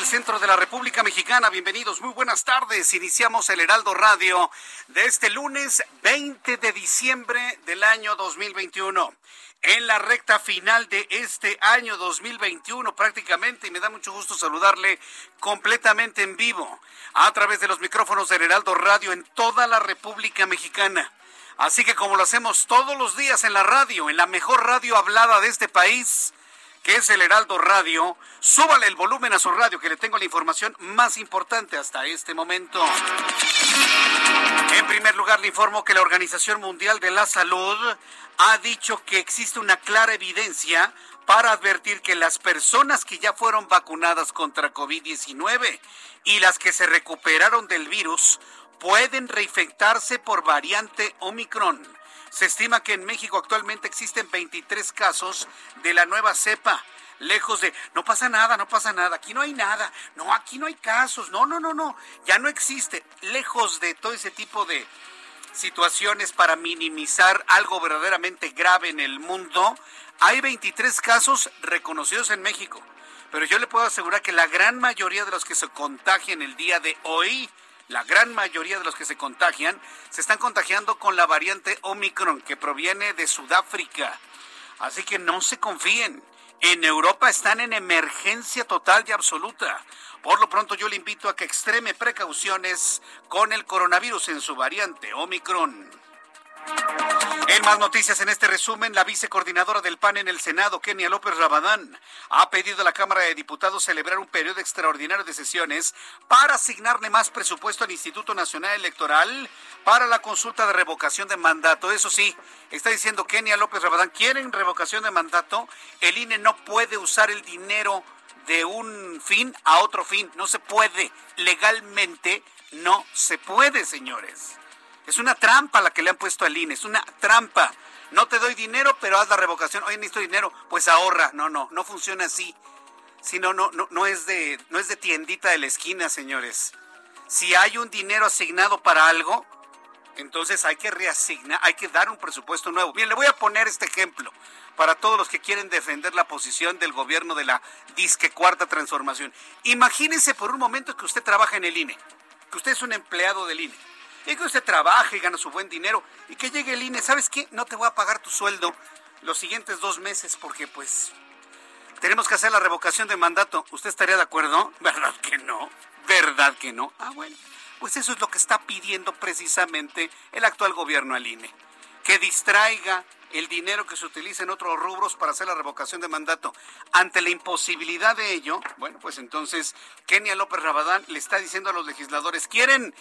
Del centro de la República Mexicana. Bienvenidos, muy buenas tardes. Iniciamos el Heraldo Radio de este lunes 20 de diciembre del año 2021. En la recta final de este año 2021 prácticamente, y me da mucho gusto saludarle completamente en vivo a través de los micrófonos del Heraldo Radio en toda la República Mexicana. Así que como lo hacemos todos los días en la radio, en la mejor radio hablada de este país, que es el Heraldo Radio, súbale el volumen a su radio que le tengo la información más importante hasta este momento. En primer lugar, le informo que la Organización Mundial de la Salud ha dicho que existe una clara evidencia para advertir que las personas que ya fueron vacunadas contra COVID-19 y las que se recuperaron del virus pueden reinfectarse por variante Omicron. Se estima que en México actualmente existen 23 casos de la nueva cepa. Lejos de, no pasa nada, no pasa nada, aquí no hay nada, no, aquí no hay casos, no, no, no, no, ya no existe. Lejos de todo ese tipo de situaciones para minimizar algo verdaderamente grave en el mundo, hay 23 casos reconocidos en México. Pero yo le puedo asegurar que la gran mayoría de los que se contagian el día de hoy la gran mayoría de los que se contagian se están contagiando con la variante Omicron que proviene de Sudáfrica. Así que no se confíen. En Europa están en emergencia total y absoluta. Por lo pronto yo le invito a que extreme precauciones con el coronavirus en su variante Omicron. En más noticias en este resumen, la vicecoordinadora del PAN en el Senado, Kenia López Rabadán, ha pedido a la Cámara de Diputados celebrar un periodo extraordinario de sesiones para asignarle más presupuesto al Instituto Nacional Electoral para la consulta de revocación de mandato. Eso sí, está diciendo Kenia López Rabadán, ¿quieren revocación de mandato? El INE no puede usar el dinero de un fin a otro fin. No se puede. Legalmente no se puede, señores. Es una trampa la que le han puesto al INE, es una trampa. No te doy dinero, pero haz la revocación. Oye, necesito dinero, pues ahorra. No, no, no funciona así. Si no, no, no, no es de, no es de tiendita de la esquina, señores. Si hay un dinero asignado para algo, entonces hay que reasignar, hay que dar un presupuesto nuevo. Bien, le voy a poner este ejemplo para todos los que quieren defender la posición del gobierno de la disque cuarta transformación. Imagínense por un momento que usted trabaja en el INE, que usted es un empleado del INE y que usted trabaje y gana su buen dinero y que llegue el INE, ¿sabes qué? No te voy a pagar tu sueldo los siguientes dos meses porque pues tenemos que hacer la revocación de mandato. ¿Usted estaría de acuerdo? ¿Verdad que no? ¿Verdad que no? Ah, bueno, pues eso es lo que está pidiendo precisamente el actual gobierno al INE. Que distraiga el dinero que se utiliza en otros rubros para hacer la revocación de mandato. Ante la imposibilidad de ello, bueno, pues entonces Kenia López Rabadán le está diciendo a los legisladores, ¿quieren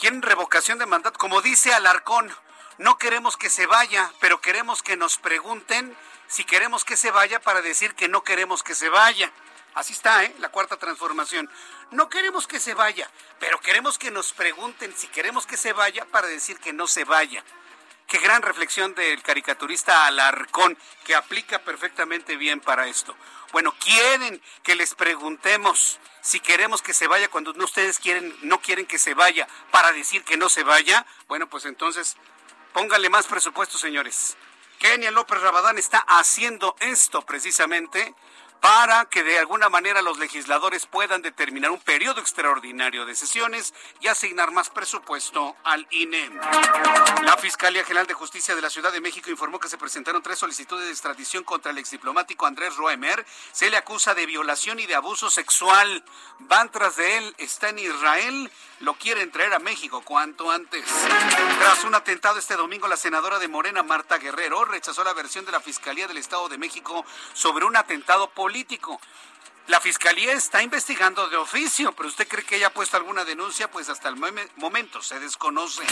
quieren revocación de mandato. Como dice Alarcón, no queremos que se vaya, pero queremos que nos pregunten si queremos que se vaya para decir que no queremos que se vaya. Así está, ¿eh? La cuarta transformación. No queremos que se vaya, pero queremos que nos pregunten si queremos que se vaya para decir que no se vaya. Qué gran reflexión del caricaturista Alarcón, que aplica perfectamente bien para esto. Bueno, quieren que les preguntemos si queremos que se vaya cuando no ustedes quieren, no quieren que se vaya para decir que no se vaya. Bueno, pues entonces póngale más presupuesto, señores. Kenia López Rabadán está haciendo esto precisamente para que de alguna manera los legisladores puedan determinar un periodo extraordinario de sesiones y asignar más presupuesto al INE. La Fiscalía General de Justicia de la Ciudad de México informó que se presentaron tres solicitudes de extradición contra el exdiplomático Andrés Roemer. Se le acusa de violación y de abuso sexual. Van tras de él, está en Israel, lo quieren traer a México cuanto antes. Tras un atentado este domingo, la senadora de Morena, Marta Guerrero, rechazó la versión de la Fiscalía del Estado de México sobre un atentado político político. La fiscalía está investigando de oficio, pero usted cree que ella ha puesto alguna denuncia, pues hasta el momento se desconoce.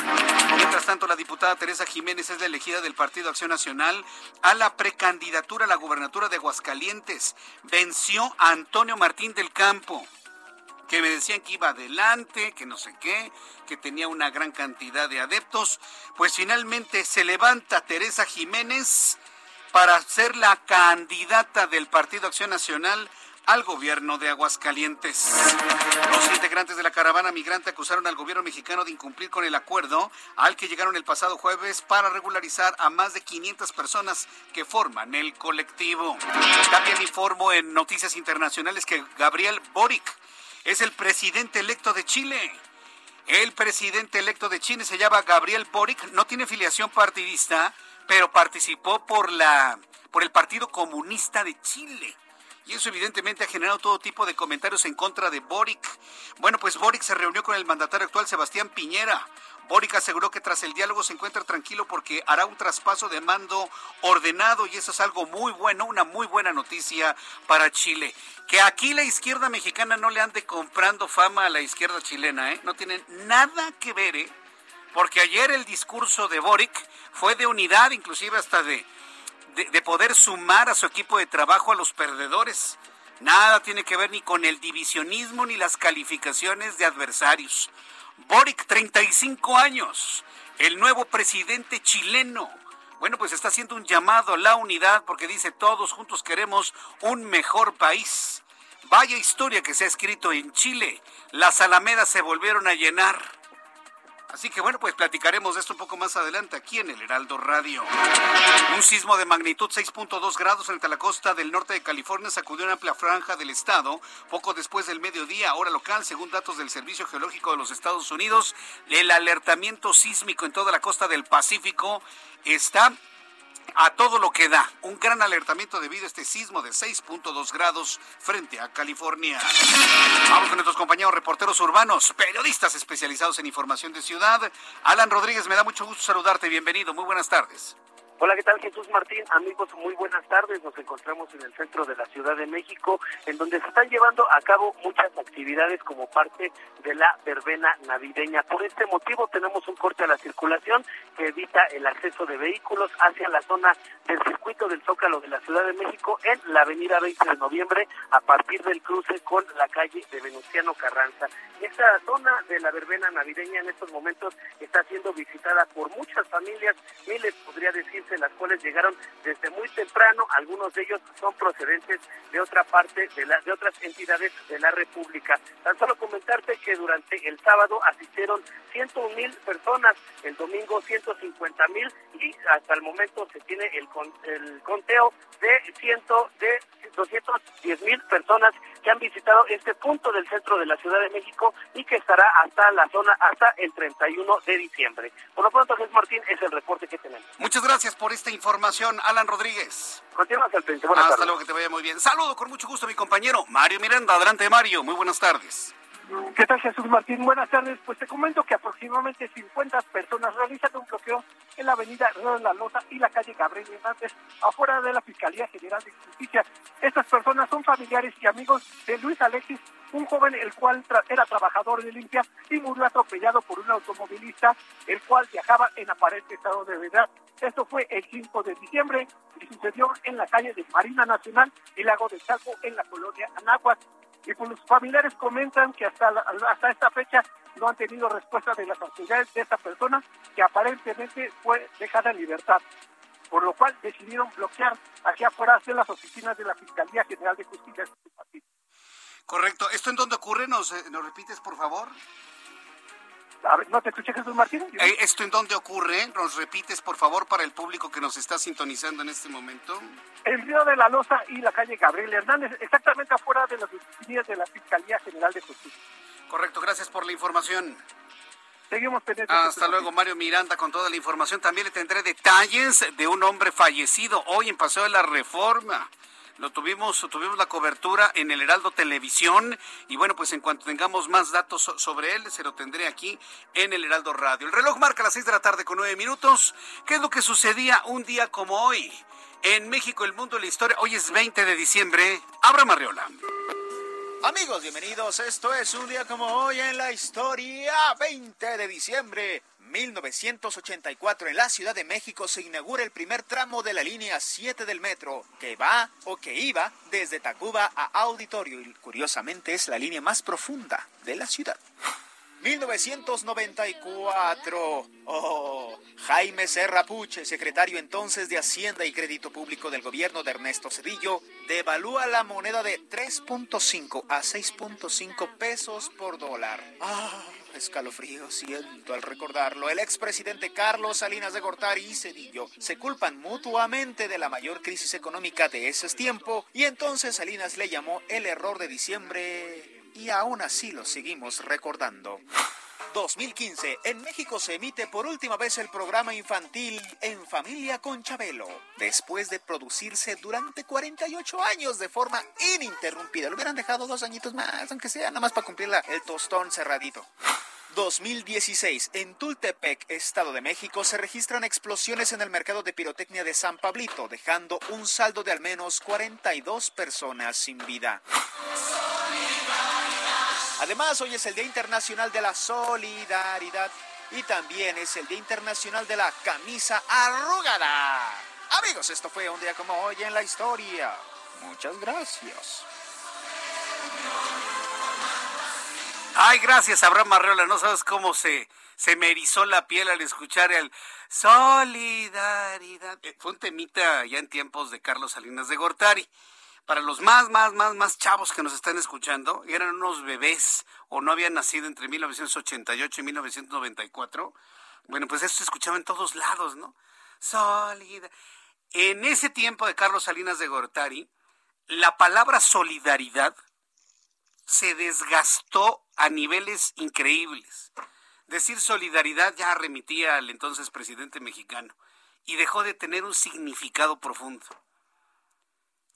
Mientras tanto, la diputada Teresa Jiménez es la elegida del Partido Acción Nacional a la precandidatura a la gubernatura de Aguascalientes. Venció a Antonio Martín del Campo que me decían que iba adelante, que no sé qué, que tenía una gran cantidad de adeptos, pues finalmente se levanta Teresa Jiménez para ser la candidata del Partido Acción Nacional al gobierno de Aguascalientes. Los integrantes de la caravana migrante acusaron al gobierno mexicano de incumplir con el acuerdo al que llegaron el pasado jueves para regularizar a más de 500 personas que forman el colectivo. También informo en Noticias Internacionales que Gabriel Boric es el presidente electo de Chile. El presidente electo de Chile se llama Gabriel Boric, no tiene filiación partidista, pero participó por la por el Partido Comunista de Chile. Y eso evidentemente ha generado todo tipo de comentarios en contra de Boric. Bueno, pues Boric se reunió con el mandatario actual Sebastián Piñera. Boric aseguró que tras el diálogo se encuentra tranquilo porque hará un traspaso de mando ordenado y eso es algo muy bueno, una muy buena noticia para Chile. Que aquí la izquierda mexicana no le ande comprando fama a la izquierda chilena, ¿eh? No tienen nada que ver, ¿eh? Porque ayer el discurso de Boric fue de unidad, inclusive hasta de, de, poder sumar a su equipo de trabajo a los perdedores. Nada tiene que ver ni con el divisionismo ni las calificaciones de adversarios. Boric, 35 años, el nuevo presidente chileno. Bueno, pues está haciendo un llamado a la unidad porque dice todos juntos queremos un mejor país. Vaya historia que se ha escrito en Chile. Las alamedas se volvieron a llenar. Así que bueno, pues platicaremos de esto un poco más adelante aquí en el Heraldo Radio. Un sismo de magnitud 6.2 grados frente a la costa del norte de California sacudió una amplia franja del estado poco después del mediodía, hora local, según datos del Servicio Geológico de los Estados Unidos. El alertamiento sísmico en toda la costa del Pacífico está a todo lo que da. Un gran alertamiento debido a este sismo de 6.2 grados frente a California. Vamos con nuestros compañeros reporteros urbanos, periodistas especializados en información de ciudad. Alan Rodríguez, me da mucho gusto saludarte. Bienvenido. Muy buenas tardes. Hola, ¿qué tal Jesús Martín? Amigos, muy buenas tardes. Nos encontramos en el centro de la Ciudad de México, en donde se están llevando a cabo muchas actividades como parte de la verbena navideña. Por este motivo tenemos un corte a la circulación que evita el acceso de vehículos hacia la zona del circuito del Zócalo de la Ciudad de México en la avenida 20 de noviembre a partir del cruce con la calle de Venustiano Carranza. Esta zona de la verbena navideña en estos momentos está siendo visitada por muchas familias, miles podría decir las cuales llegaron desde muy temprano, algunos de ellos son procedentes de otra parte de, la, de otras entidades de la República. Tan solo comentarte que durante el sábado asistieron 101 mil personas, el domingo 150 mil y hasta el momento se tiene el, el conteo de ciento de 210 mil personas que han visitado este punto del centro de la Ciudad de México y que estará hasta la zona hasta el 31 de diciembre. Por lo pronto, Jesús Martín, es el reporte que tenemos. Muchas gracias por esta información, Alan Rodríguez. Continuamos al frente. Hasta luego, que te vaya muy bien. Saludo con mucho gusto a mi compañero Mario Miranda. Adelante, Mario. Muy buenas tardes. ¿Qué tal Jesús Martín? Buenas tardes. Pues te comento que aproximadamente 50 personas realizan un bloqueo en la avenida Río de la Loza y la calle Gabriel Hernández, afuera de la Fiscalía General de Justicia. Estas personas son familiares y amigos de Luis Alexis, un joven el cual era trabajador de limpia y murió atropellado por un automovilista, el cual viajaba en aparente estado de verdad. Esto fue el 5 de diciembre y sucedió en la calle de Marina Nacional y Lago de Chaco en la colonia Anáhuac y pues los familiares comentan que hasta, hasta esta fecha no han tenido respuesta de las autoridades de esta persona que aparentemente fue dejada en libertad, por lo cual decidieron bloquear hacia afuera de las oficinas de la Fiscalía General de Justicia Correcto. ¿Esto en dónde ocurre? ¿Nos, eh, ¿Nos repites, por favor? A ver, ¿no te escuché Jesús Martín? Eh, ¿Esto en dónde ocurre? ¿Nos repites, por favor, para el público que nos está sintonizando en este momento? El Río de la Loza y la calle Gabriel Hernández, exactamente afuera de las oficinas de la Fiscalía General de Justicia. Correcto, gracias por la información. Seguimos pendientes. Hasta luego, Mario Miranda, con toda la información. También le tendré detalles de un hombre fallecido hoy en Paseo de la Reforma. Lo tuvimos, tuvimos la cobertura en el Heraldo Televisión y bueno, pues en cuanto tengamos más datos sobre él, se lo tendré aquí en el Heraldo Radio. El reloj marca las seis de la tarde con nueve minutos. ¿Qué es lo que sucedía un día como hoy? En México, el mundo la historia. Hoy es 20 de diciembre. Abra Marriola. Amigos, bienvenidos. Esto es un día como hoy en la historia. 20 de diciembre 1984 en la Ciudad de México se inaugura el primer tramo de la línea 7 del metro que va o que iba desde Tacuba a Auditorio y curiosamente es la línea más profunda de la ciudad. 1994. Oh, Jaime Serra Puche, secretario entonces de Hacienda y Crédito Público del gobierno de Ernesto Cedillo, devalúa la moneda de 3.5 a 6.5 pesos por dólar. Ah, escalofrío siento al recordarlo. El expresidente Carlos Salinas de Gortari y Cedillo se culpan mutuamente de la mayor crisis económica de ese tiempo y entonces Salinas le llamó el error de diciembre y aún así lo seguimos recordando. 2015, en México se emite por última vez el programa infantil En Familia con Chabelo, después de producirse durante 48 años de forma ininterrumpida. Lo hubieran dejado dos añitos más, aunque sea nada más para cumplir el tostón cerradito. 2016. En Tultepec, Estado de México, se registran explosiones en el mercado de pirotecnia de San Pablito, dejando un saldo de al menos 42 personas sin vida. Además, hoy es el Día Internacional de la Solidaridad y también es el Día Internacional de la Camisa Arrugada. Amigos, esto fue un día como hoy en la historia. Muchas gracias. Ay, gracias, Abraham Marreola. No sabes cómo se, se me erizó la piel al escuchar el Solidaridad. Eh, fue un temita ya en tiempos de Carlos Salinas de Gortari para los más, más, más, más chavos que nos están escuchando, eran unos bebés o no habían nacido entre 1988 y 1994, bueno, pues eso se escuchaba en todos lados, ¿no? Sólida. En ese tiempo de Carlos Salinas de Gortari, la palabra solidaridad se desgastó a niveles increíbles. Decir solidaridad ya remitía al entonces presidente mexicano y dejó de tener un significado profundo.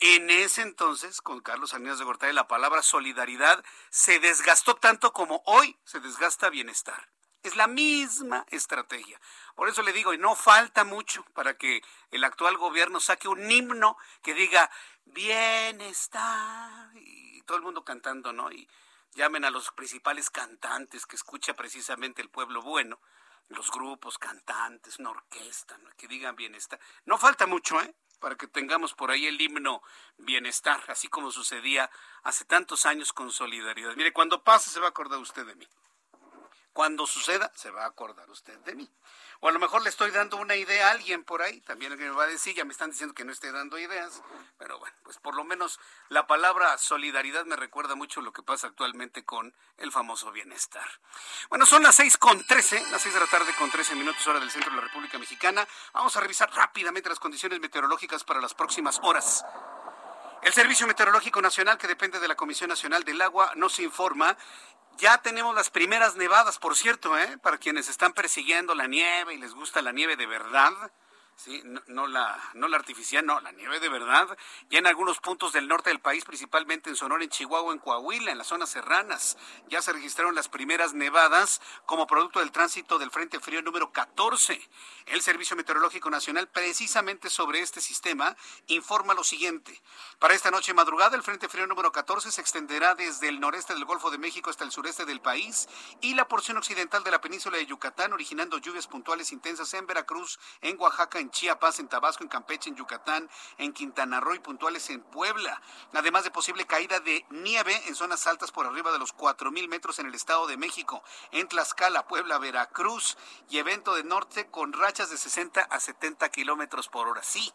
En ese entonces, con Carlos Salinas de Gortari, la palabra solidaridad se desgastó tanto como hoy se desgasta bienestar. Es la misma estrategia. Por eso le digo, y no falta mucho para que el actual gobierno saque un himno que diga bienestar y todo el mundo cantando, ¿no? Y llamen a los principales cantantes que escucha precisamente el pueblo bueno, los grupos, cantantes, una orquesta, ¿no? que digan bienestar. No falta mucho, ¿eh? Para que tengamos por ahí el himno bienestar, así como sucedía hace tantos años con solidaridad. Mire, cuando pase se va a acordar usted de mí. Cuando suceda, se va a acordar usted de mí. O a lo mejor le estoy dando una idea a alguien por ahí, también me va a decir, ya me están diciendo que no estoy dando ideas, pero bueno, pues por lo menos la palabra solidaridad me recuerda mucho lo que pasa actualmente con el famoso bienestar. Bueno, son las seis con trece, las seis de la tarde con trece minutos hora del centro de la República Mexicana. Vamos a revisar rápidamente las condiciones meteorológicas para las próximas horas. El Servicio Meteorológico Nacional, que depende de la Comisión Nacional del Agua, nos informa ya tenemos las primeras nevadas, por cierto, ¿eh? para quienes están persiguiendo la nieve y les gusta la nieve de verdad. No, la, no la artificial, no, la nieve de verdad. Ya en algunos puntos del norte del país, principalmente en Sonora, en Chihuahua, en Coahuila, en las zonas serranas, ya se registraron las primeras nevadas como producto del tránsito del Frente Frío número 14. El Servicio Meteorológico Nacional, precisamente sobre este sistema, informa lo siguiente. Para esta noche madrugada, el Frente Frío número 14 se extenderá desde el noreste del Golfo de México hasta el sureste del país y la porción occidental de la península de Yucatán, originando lluvias puntuales intensas en Veracruz, en Oaxaca, en Chiapas, en Tabasco, en Campeche, en Yucatán, en Quintana Roo y puntuales en Puebla. Además de posible caída de nieve en zonas altas por arriba de los 4.000 metros en el Estado de México, en Tlaxcala, Puebla, Veracruz y evento de norte con rachas de 60 a 70 kilómetros por hora. Sí,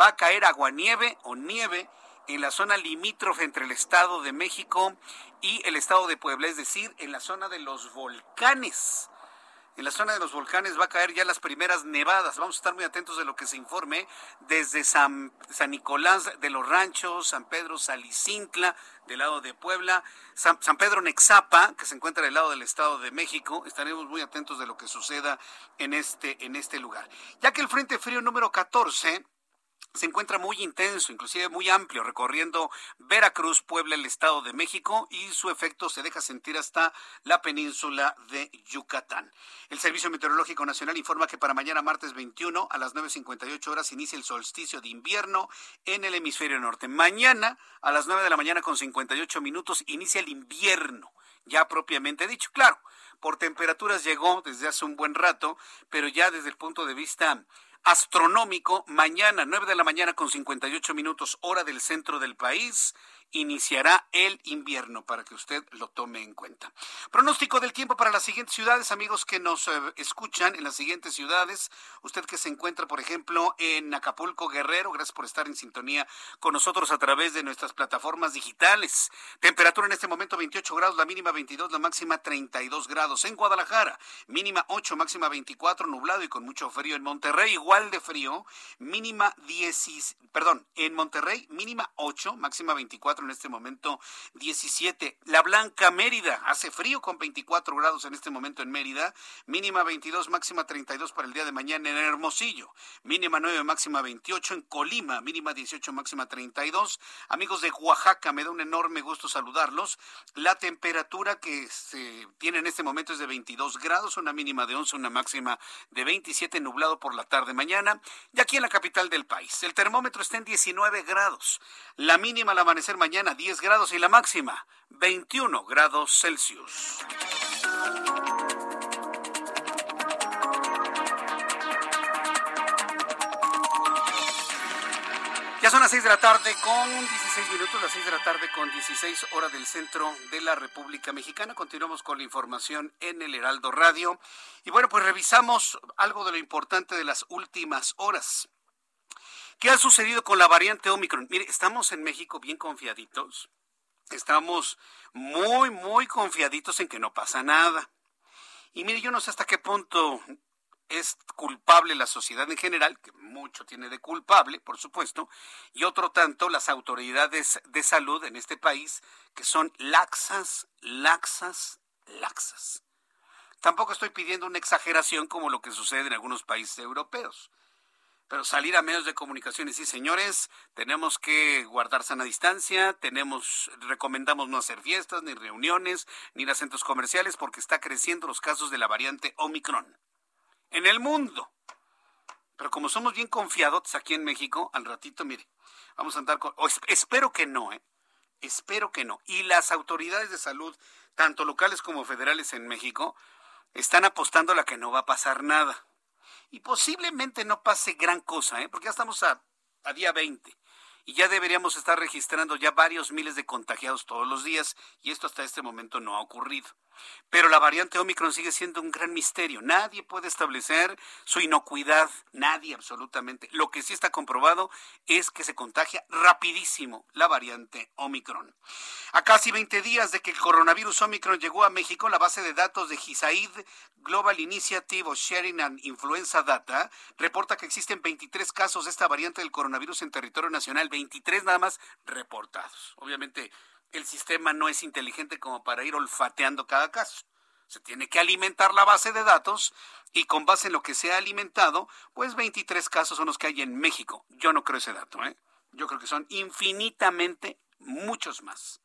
va a caer aguanieve o nieve en la zona limítrofe entre el Estado de México y el Estado de Puebla, es decir, en la zona de los volcanes en la zona de los volcanes va a caer ya las primeras nevadas. Vamos a estar muy atentos de lo que se informe desde San, San Nicolás de los Ranchos, San Pedro Salicintla, del lado de Puebla, San, Pedro Nexapa, que se encuentra del lado del Estado de México. Estaremos muy atentos de lo que suceda en este, en este lugar. Ya que el Frente Frío número 14 se encuentra muy intenso, inclusive muy amplio, recorriendo Veracruz, Puebla, el Estado de México y su efecto se deja sentir hasta la península de Yucatán. El Servicio Meteorológico Nacional informa que para mañana martes 21 a las 9.58 horas inicia el solsticio de invierno en el hemisferio norte. Mañana a las 9 de la mañana con 58 minutos inicia el invierno, ya propiamente dicho. Claro, por temperaturas llegó desde hace un buen rato, pero ya desde el punto de vista astronómico. Mañana, 9 de la mañana con 58 minutos, hora del centro del país, iniciará el invierno para que usted lo tome en cuenta. Pronóstico del tiempo para las siguientes ciudades, amigos que nos eh, escuchan en las siguientes ciudades. Usted que se encuentra, por ejemplo, en Acapulco, Guerrero, gracias por estar en sintonía con nosotros a través de nuestras plataformas digitales. Temperatura en este momento 28 grados, la mínima 22, la máxima 32 grados. En Guadalajara, mínima 8, máxima 24, nublado y con mucho frío. En Monterrey, igual de frío, mínima 10, perdón, en Monterrey, mínima 8, máxima 24 en este momento 17. La Blanca Mérida hace frío con 24 grados en este momento en Mérida, mínima 22, máxima 32 para el día de mañana en Hermosillo, mínima 9, máxima 28 en Colima, mínima 18, máxima 32. Amigos de Oaxaca, me da un enorme gusto saludarlos. La temperatura que se tiene en este momento es de 22 grados, una mínima de 11, una máxima de 27, nublado por la tarde mañana. Y aquí en la capital del país, el termómetro está en 19 grados, la mínima al amanecer mañana mañana 10 grados y la máxima 21 grados Celsius. Ya son las 6 de la tarde con 16 minutos, las 6 de la tarde con 16 horas del centro de la República Mexicana. Continuamos con la información en el Heraldo Radio. Y bueno, pues revisamos algo de lo importante de las últimas horas. ¿Qué ha sucedido con la variante Omicron? Mire, estamos en México bien confiaditos. Estamos muy, muy confiaditos en que no pasa nada. Y mire, yo no sé hasta qué punto es culpable la sociedad en general, que mucho tiene de culpable, por supuesto, y otro tanto las autoridades de salud en este país, que son laxas, laxas, laxas. Tampoco estoy pidiendo una exageración como lo que sucede en algunos países europeos pero salir a medios de comunicación decir, señores, tenemos que guardar sana distancia, tenemos, recomendamos no hacer fiestas, ni reuniones, ni ir a centros comerciales, porque está creciendo los casos de la variante Omicron. En el mundo. Pero como somos bien confiados aquí en México, al ratito, mire, vamos a andar con... espero que no, ¿eh? Espero que no. Y las autoridades de salud, tanto locales como federales en México, están apostando a la que no va a pasar nada y posiblemente no pase gran cosa, ¿eh? porque ya estamos a, a día 20 y ya deberíamos estar registrando ya varios miles de contagiados todos los días y esto hasta este momento no ha ocurrido. Pero la variante Omicron sigue siendo un gran misterio. Nadie puede establecer su inocuidad, nadie absolutamente. Lo que sí está comprobado es que se contagia rapidísimo la variante Omicron. A casi 20 días de que el coronavirus Omicron llegó a México, la base de datos de GISAID Global Initiative of Sharing and Influenza Data reporta que existen 23 casos de esta variante del coronavirus en territorio nacional, 23 nada más reportados. Obviamente el sistema no es inteligente como para ir olfateando cada caso. Se tiene que alimentar la base de datos y con base en lo que se ha alimentado, pues 23 casos son los que hay en México. Yo no creo ese dato, ¿eh? Yo creo que son infinitamente muchos más.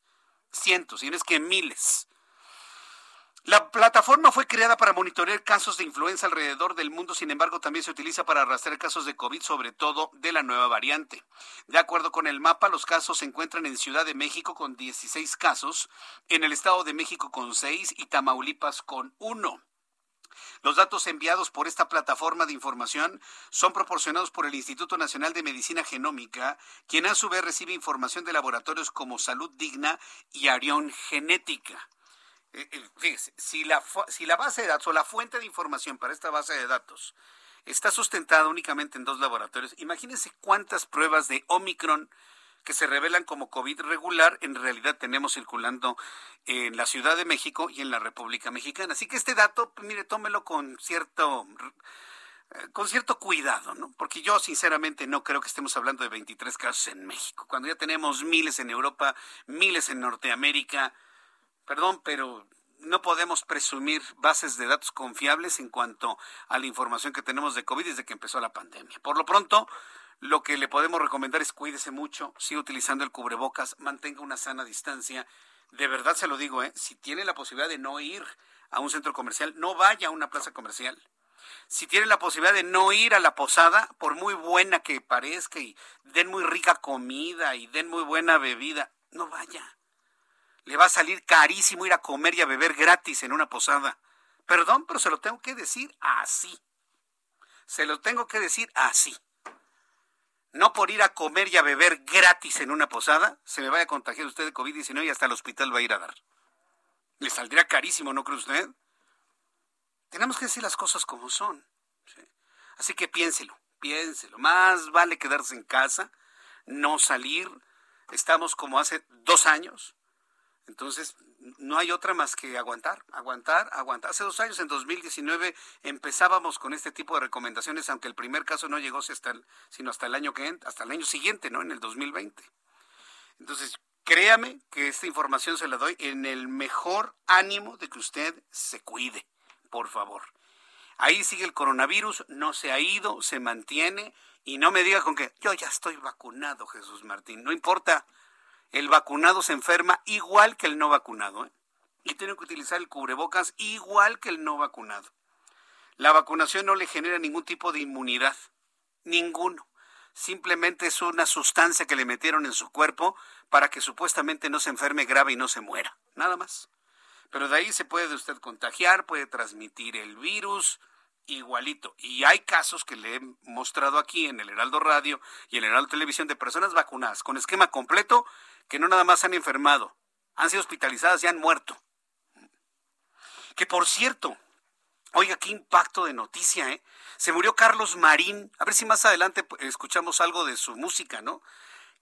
Cientos, y no es que miles. La plataforma fue creada para monitorear casos de influenza alrededor del mundo, sin embargo también se utiliza para arrastrar casos de COVID, sobre todo de la nueva variante. De acuerdo con el mapa, los casos se encuentran en Ciudad de México con 16 casos, en el Estado de México con 6 y Tamaulipas con 1. Los datos enviados por esta plataforma de información son proporcionados por el Instituto Nacional de Medicina Genómica, quien a su vez recibe información de laboratorios como Salud Digna y Arión Genética. Fíjese, si la, si la base de datos o la fuente de información para esta base de datos está sustentada únicamente en dos laboratorios, imagínense cuántas pruebas de Omicron que se revelan como COVID regular, en realidad tenemos circulando en la Ciudad de México y en la República Mexicana. Así que este dato, pues, mire, tómelo con cierto eh, con cierto cuidado, ¿no? Porque yo sinceramente no creo que estemos hablando de 23 casos en México, cuando ya tenemos miles en Europa, miles en Norteamérica. Perdón, pero no podemos presumir bases de datos confiables en cuanto a la información que tenemos de COVID desde que empezó la pandemia. Por lo pronto, lo que le podemos recomendar es cuídese mucho, siga utilizando el cubrebocas, mantenga una sana distancia. De verdad se lo digo, ¿eh? si tiene la posibilidad de no ir a un centro comercial, no vaya a una plaza comercial. Si tiene la posibilidad de no ir a la posada, por muy buena que parezca y den muy rica comida y den muy buena bebida, no vaya le va a salir carísimo ir a comer y a beber gratis en una posada. Perdón, pero se lo tengo que decir así. Se lo tengo que decir así. No por ir a comer y a beber gratis en una posada, se me vaya a contagiar usted de COVID-19 y hasta el hospital va a ir a dar. Le saldría carísimo, ¿no cree usted? Tenemos que decir las cosas como son. Así que piénselo, piénselo. Más vale quedarse en casa, no salir. Estamos como hace dos años, entonces, no hay otra más que aguantar, aguantar, aguantar. Hace dos años, en 2019, empezábamos con este tipo de recomendaciones, aunque el primer caso no llegó sino hasta el año que hasta el año siguiente, ¿no? En el 2020. Entonces, créame que esta información se la doy en el mejor ánimo de que usted se cuide, por favor. Ahí sigue el coronavirus, no se ha ido, se mantiene, y no me diga con que yo ya estoy vacunado, Jesús Martín. No importa el vacunado se enferma igual que el no vacunado. ¿eh? Y tiene que utilizar el cubrebocas igual que el no vacunado. La vacunación no le genera ningún tipo de inmunidad. Ninguno. Simplemente es una sustancia que le metieron en su cuerpo para que supuestamente no se enferme grave y no se muera. Nada más. Pero de ahí se puede usted contagiar, puede transmitir el virus, igualito. Y hay casos que le he mostrado aquí en el Heraldo Radio y el Heraldo Televisión de personas vacunadas con esquema completo que no nada más han enfermado, han sido hospitalizadas y han muerto. Que por cierto, oiga, qué impacto de noticia, ¿eh? Se murió Carlos Marín. A ver si más adelante pues, escuchamos algo de su música, ¿no?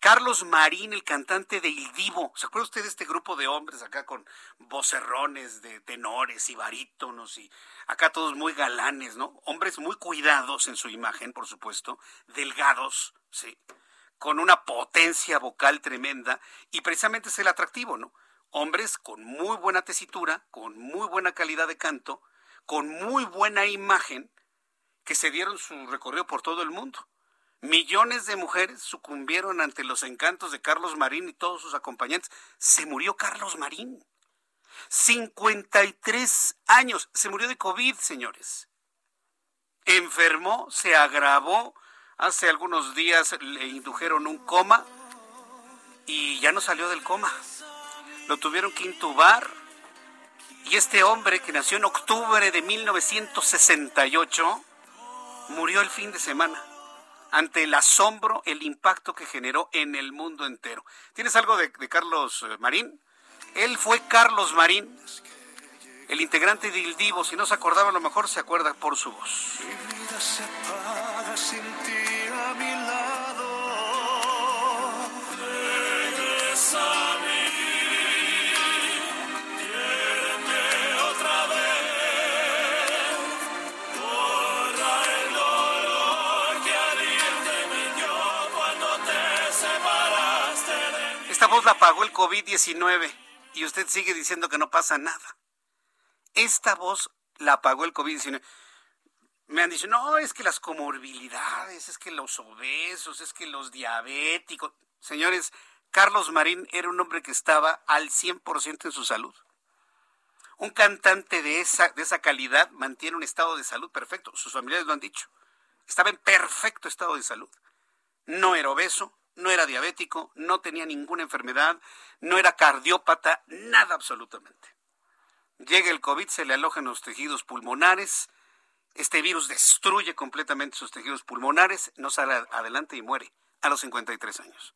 Carlos Marín, el cantante de Il Divo. ¿Se acuerda usted de este grupo de hombres acá con vocerrones de tenores y barítonos y acá todos muy galanes, ¿no? Hombres muy cuidados en su imagen, por supuesto, delgados, sí con una potencia vocal tremenda y precisamente es el atractivo, ¿no? Hombres con muy buena tesitura, con muy buena calidad de canto, con muy buena imagen, que se dieron su recorrido por todo el mundo. Millones de mujeres sucumbieron ante los encantos de Carlos Marín y todos sus acompañantes. Se murió Carlos Marín. 53 años. Se murió de COVID, señores. Enfermó, se agravó Hace algunos días le indujeron un coma y ya no salió del coma. Lo tuvieron que intubar. Y este hombre que nació en octubre de 1968 murió el fin de semana ante el asombro, el impacto que generó en el mundo entero. ¿Tienes algo de, Carlos eh, Marín? Él fue Carlos Marín, el integrante de Il Divo. Si no se acordaba, a lo mejor se acuerda por su voz. Voz la pagó el COVID-19 y usted sigue diciendo que no pasa nada. Esta voz la apagó el COVID-19. Me han dicho, no, es que las comorbilidades, es que los obesos, es que los diabéticos. Señores, Carlos Marín era un hombre que estaba al 100% en su salud. Un cantante de esa, de esa calidad mantiene un estado de salud perfecto. Sus familiares lo han dicho. Estaba en perfecto estado de salud. No era obeso, no era diabético, no tenía ninguna enfermedad, no era cardiópata, nada absolutamente. Llega el COVID, se le alojan los tejidos pulmonares, este virus destruye completamente sus tejidos pulmonares, no sale adelante y muere a los 53 años.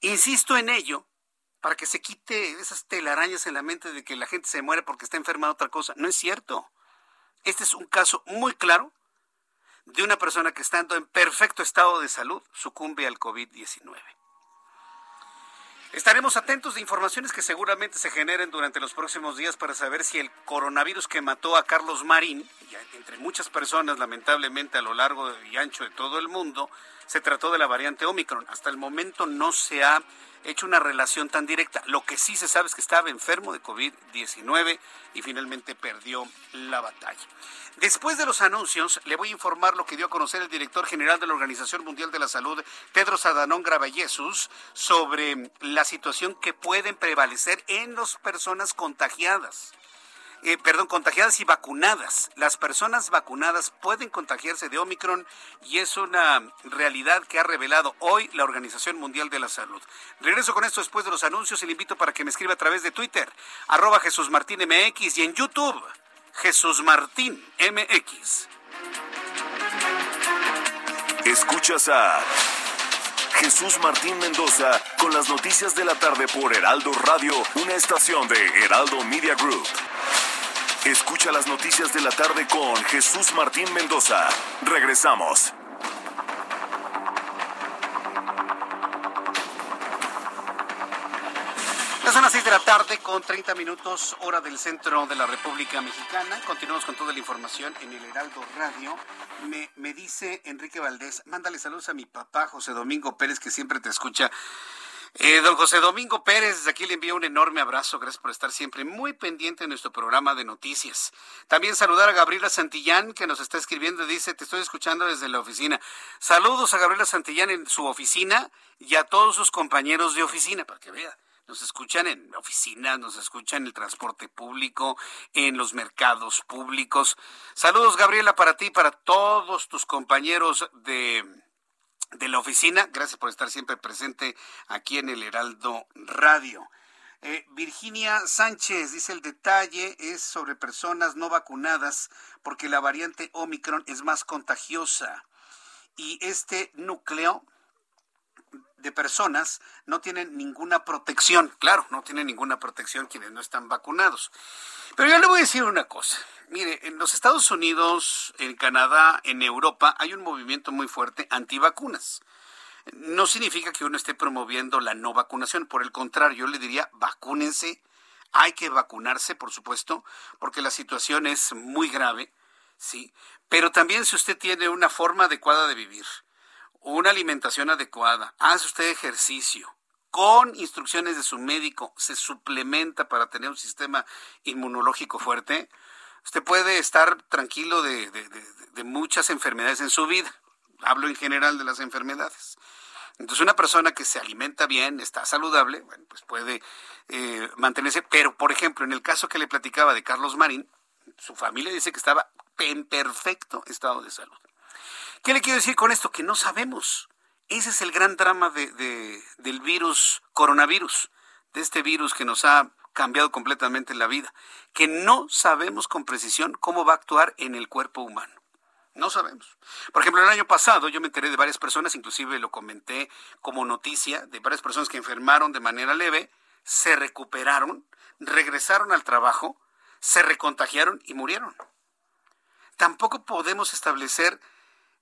Insisto en ello para que se quite esas telarañas en la mente de que la gente se muere porque está enferma de otra cosa. No es cierto. Este es un caso muy claro de una persona que estando en perfecto estado de salud sucumbe al COVID-19. Estaremos atentos de informaciones que seguramente se generen durante los próximos días para saber si el coronavirus que mató a Carlos Marín, y entre muchas personas lamentablemente a lo largo y ancho de todo el mundo, se trató de la variante Omicron. Hasta el momento no se ha hecho una relación tan directa. Lo que sí se sabe es que estaba enfermo de COVID-19 y finalmente perdió la batalla. Después de los anuncios, le voy a informar lo que dio a conocer el director general de la Organización Mundial de la Salud, Tedros Adhanom Ghebreyesus, sobre la situación que pueden prevalecer en las personas contagiadas. Eh, perdón, contagiadas y vacunadas. Las personas vacunadas pueden contagiarse de Omicron y es una realidad que ha revelado hoy la Organización Mundial de la Salud. Regreso con esto después de los anuncios y le invito para que me escriba a través de Twitter, arroba Jesús Martín MX y en YouTube, Jesús Martín MX. Escuchas a Jesús Martín Mendoza con las noticias de la tarde por Heraldo Radio, una estación de Heraldo Media Group. Escucha las noticias de la tarde con Jesús Martín Mendoza. Regresamos. Ya son las 6 de la tarde con 30 minutos hora del centro de la República Mexicana. Continuamos con toda la información en el Heraldo Radio. Me, me dice Enrique Valdés, mándale saludos a mi papá José Domingo Pérez que siempre te escucha eh, don José Domingo Pérez, desde aquí le envío un enorme abrazo. Gracias por estar siempre muy pendiente de nuestro programa de noticias. También saludar a Gabriela Santillán, que nos está escribiendo. Dice, te estoy escuchando desde la oficina. Saludos a Gabriela Santillán en su oficina y a todos sus compañeros de oficina, para que vea. Nos escuchan en oficinas, nos escuchan en el transporte público, en los mercados públicos. Saludos, Gabriela, para ti, para todos tus compañeros de de la oficina. Gracias por estar siempre presente aquí en el Heraldo Radio. Eh, Virginia Sánchez dice el detalle es sobre personas no vacunadas porque la variante Omicron es más contagiosa y este núcleo de personas no tienen ninguna protección. Claro, no tienen ninguna protección quienes no están vacunados. Pero yo le voy a decir una cosa. Mire, en los Estados Unidos, en Canadá, en Europa, hay un movimiento muy fuerte antivacunas. No significa que uno esté promoviendo la no vacunación, por el contrario, yo le diría, vacúnense, hay que vacunarse, por supuesto, porque la situación es muy grave, ¿sí? Pero también si usted tiene una forma adecuada de vivir, una alimentación adecuada, hace usted ejercicio, con instrucciones de su médico, se suplementa para tener un sistema inmunológico fuerte, usted puede estar tranquilo de, muchas enfermedades en su vida. Hablo en general de las enfermedades. Entonces, una persona que se alimenta bien, está saludable, pues puede eh, mantenerse. Pero, por ejemplo, en el caso que le platicaba de Carlos Marín, su familia dice que estaba en perfecto estado de salud. ¿Qué le quiero decir con esto? Que no sabemos. Ese es el gran drama del virus, coronavirus, de este virus que nos ha cambiado completamente la vida, que no sabemos con precisión cómo va a actuar en el cuerpo humano. No sabemos. Por ejemplo, el año pasado yo me enteré de varias personas, inclusive lo comenté como noticia, de varias personas que enfermaron de manera leve, se recuperaron, regresaron al trabajo, se recontagiaron y murieron. Tampoco podemos establecer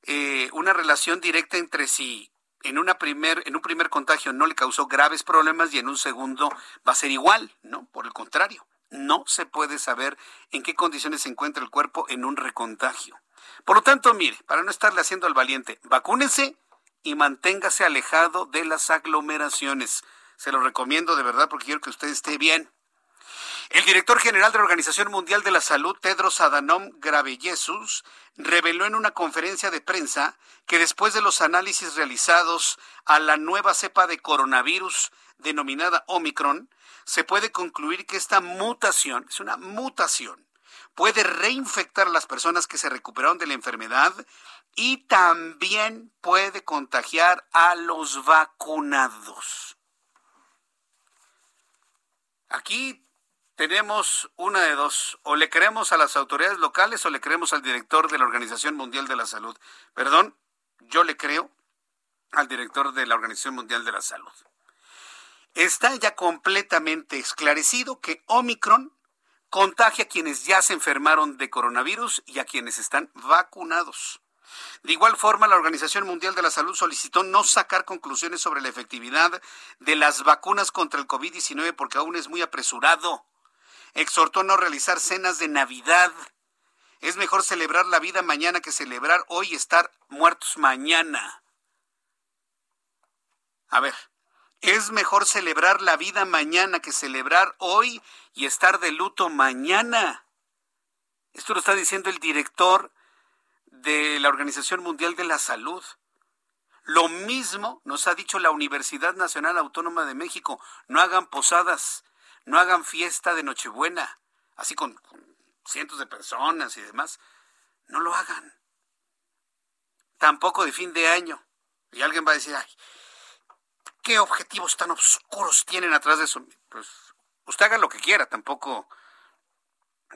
eh, una relación directa entre si en, una primer, en un primer contagio no le causó graves problemas y en un segundo va a ser igual, ¿no? Por el contrario, no se puede saber en qué condiciones se encuentra el cuerpo en un recontagio. Por lo tanto, mire, para no estarle haciendo al valiente, vacúnese y manténgase alejado de las aglomeraciones. Se lo recomiendo de verdad porque quiero que usted esté bien. El director general de la Organización Mundial de la Salud, Tedros Adhanom Ghebreyesus, reveló en una conferencia de prensa que después de los análisis realizados a la nueva cepa de coronavirus denominada Omicron, se puede concluir que esta mutación, es una mutación, puede reinfectar a las personas que se recuperaron de la enfermedad y también puede contagiar a los vacunados. Aquí tenemos una de dos, o le creemos a las autoridades locales o le creemos al director de la Organización Mundial de la Salud. Perdón, yo le creo al director de la Organización Mundial de la Salud. Está ya completamente esclarecido que Omicron contagia a quienes ya se enfermaron de coronavirus y a quienes están vacunados. De igual forma, la Organización Mundial de la Salud solicitó no sacar conclusiones sobre la efectividad de las vacunas contra el COVID-19 porque aún es muy apresurado. Exhortó no realizar cenas de Navidad. Es mejor celebrar la vida mañana que celebrar hoy y estar muertos mañana. A ver, es mejor celebrar la vida mañana que celebrar hoy y estar de luto mañana. Esto lo está diciendo el director de la Organización Mundial de la Salud. Lo mismo nos ha dicho la Universidad Nacional Autónoma de México. No hagan posadas, no hagan fiesta de Nochebuena, así con, cientos de personas y demás. No lo hagan. Tampoco de fin de año. Y alguien va a decir, ¿qué objetivos tan oscuros tienen atrás de eso? Pues usted haga lo que quiera, tampoco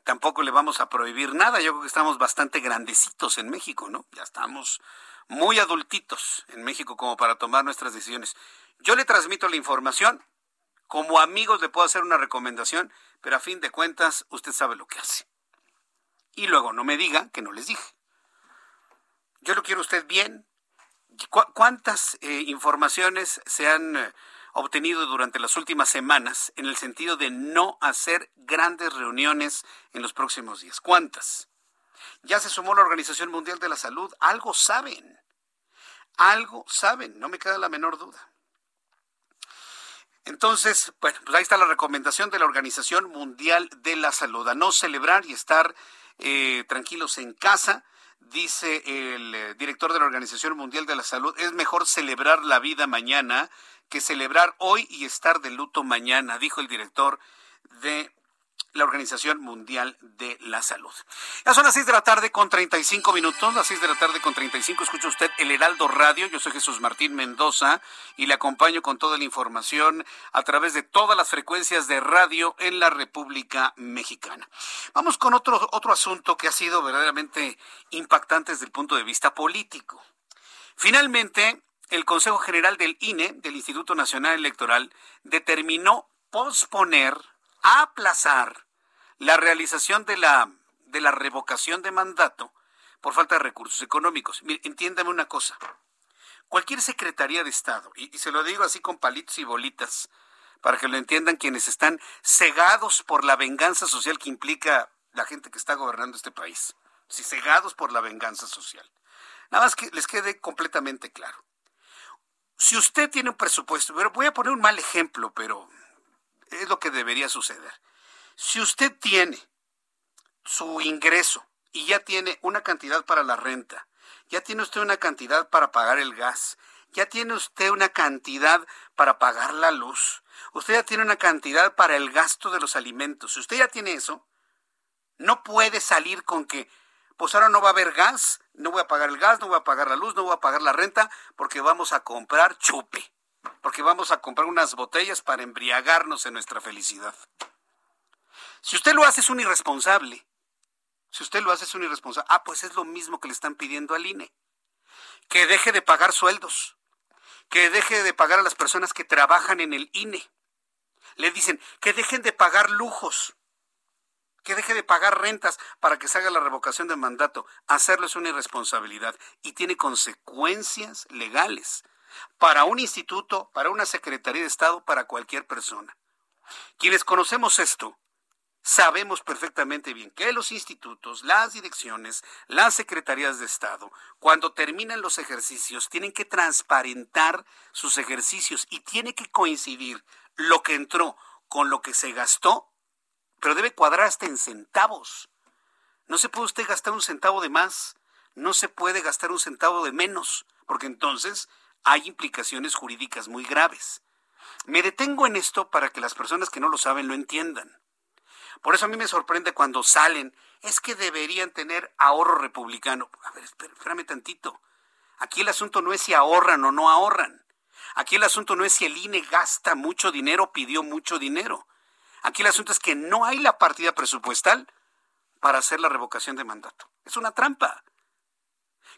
tampoco le vamos a prohibir nada. Yo creo que estamos bastante grandecitos en México, ¿no? Ya estamos muy adultitos en México como para tomar nuestras decisiones. Yo le transmito la información, como amigos le puedo hacer una recomendación, pero a fin de cuentas usted sabe lo que hace. Y luego no me diga que no les dije. Yo lo quiero usted bien. ¿Cuántas eh, informaciones se han... Eh, obtenido durante las últimas semanas en el sentido de no hacer grandes reuniones en los próximos días. ¿Cuántas? Ya se sumó la Organización Mundial de la Salud. Algo saben. Algo saben, no me queda la menor duda. Entonces, bueno, pues ahí está la recomendación de la Organización Mundial de la Salud, a no celebrar y estar eh, tranquilos en casa. Dice el eh, director de la Organización Mundial de la Salud, es mejor celebrar la vida mañana que celebrar hoy y estar de luto mañana, dijo el director de la Organización Mundial de la Salud. Ya son las 6 de la tarde con 35 minutos, las 6 de la tarde con 35. Escucha usted el Heraldo Radio. Yo soy Jesús Martín Mendoza y le acompaño con toda la información a través de todas las frecuencias de radio en la República Mexicana. Vamos con otro, otro asunto que ha sido verdaderamente impactante desde el punto de vista político. Finalmente, el Consejo General del INE, del Instituto Nacional Electoral, determinó posponer, aplazar la realización de la, de la revocación de mandato por falta de recursos económicos. Mire, entiéndame una cosa. Cualquier Secretaría de Estado, y, se lo digo así con palitos y bolitas, para que lo entiendan quienes están cegados por la venganza social que implica la gente que está gobernando este país. Sí, cegados por la venganza social. Nada más que les quede completamente claro si usted tiene un presupuesto, pero voy a poner un mal ejemplo, pero es lo que debería suceder. Si usted tiene su ingreso y ya tiene una cantidad para la renta, ya tiene usted una cantidad para pagar el gas, ya tiene usted una cantidad para pagar la luz, usted ya tiene una cantidad para el gasto de los alimentos, si usted ya tiene eso, no puede salir con que pues ahora no va a haber gas, no voy a pagar el gas, no voy a pagar la luz, no voy a pagar la renta, porque vamos a comprar chupe, porque vamos a comprar unas botellas para embriagarnos en nuestra felicidad. Si usted lo hace es un irresponsable. Si usted lo hace es un irresponsable. Ah, pues es lo mismo que le están pidiendo al INE. Que deje de pagar sueldos. Que deje de pagar a las personas que trabajan en el INE. Le dicen que dejen de pagar lujos que deje de pagar rentas para que se haga la revocación de mandato. Hacerlo es una irresponsabilidad y tiene consecuencias legales para un instituto, para una Secretaría de Estado, para cualquier persona. Quienes conocemos esto, sabemos perfectamente bien que los institutos, las direcciones, las secretarías de Estado, cuando terminan los ejercicios, tienen que transparentar sus ejercicios y tiene que coincidir lo que entró con lo que se gastó pero debe cuadrar hasta en centavos. No se puede usted gastar un centavo de más, no se puede gastar un centavo de menos, porque entonces hay implicaciones jurídicas muy graves. Me detengo en esto para que las personas que no lo saben lo entiendan. Por eso a mí me sorprende cuando salen, es que deberían tener ahorro republicano. A ver, espérame tantito. Aquí el asunto no es si ahorran o no ahorran. Aquí el asunto no es si el INE gasta mucho dinero pidió mucho dinero. Aquí el asunto es que no hay la partida presupuestal para hacer la revocación de mandato. Es una trampa.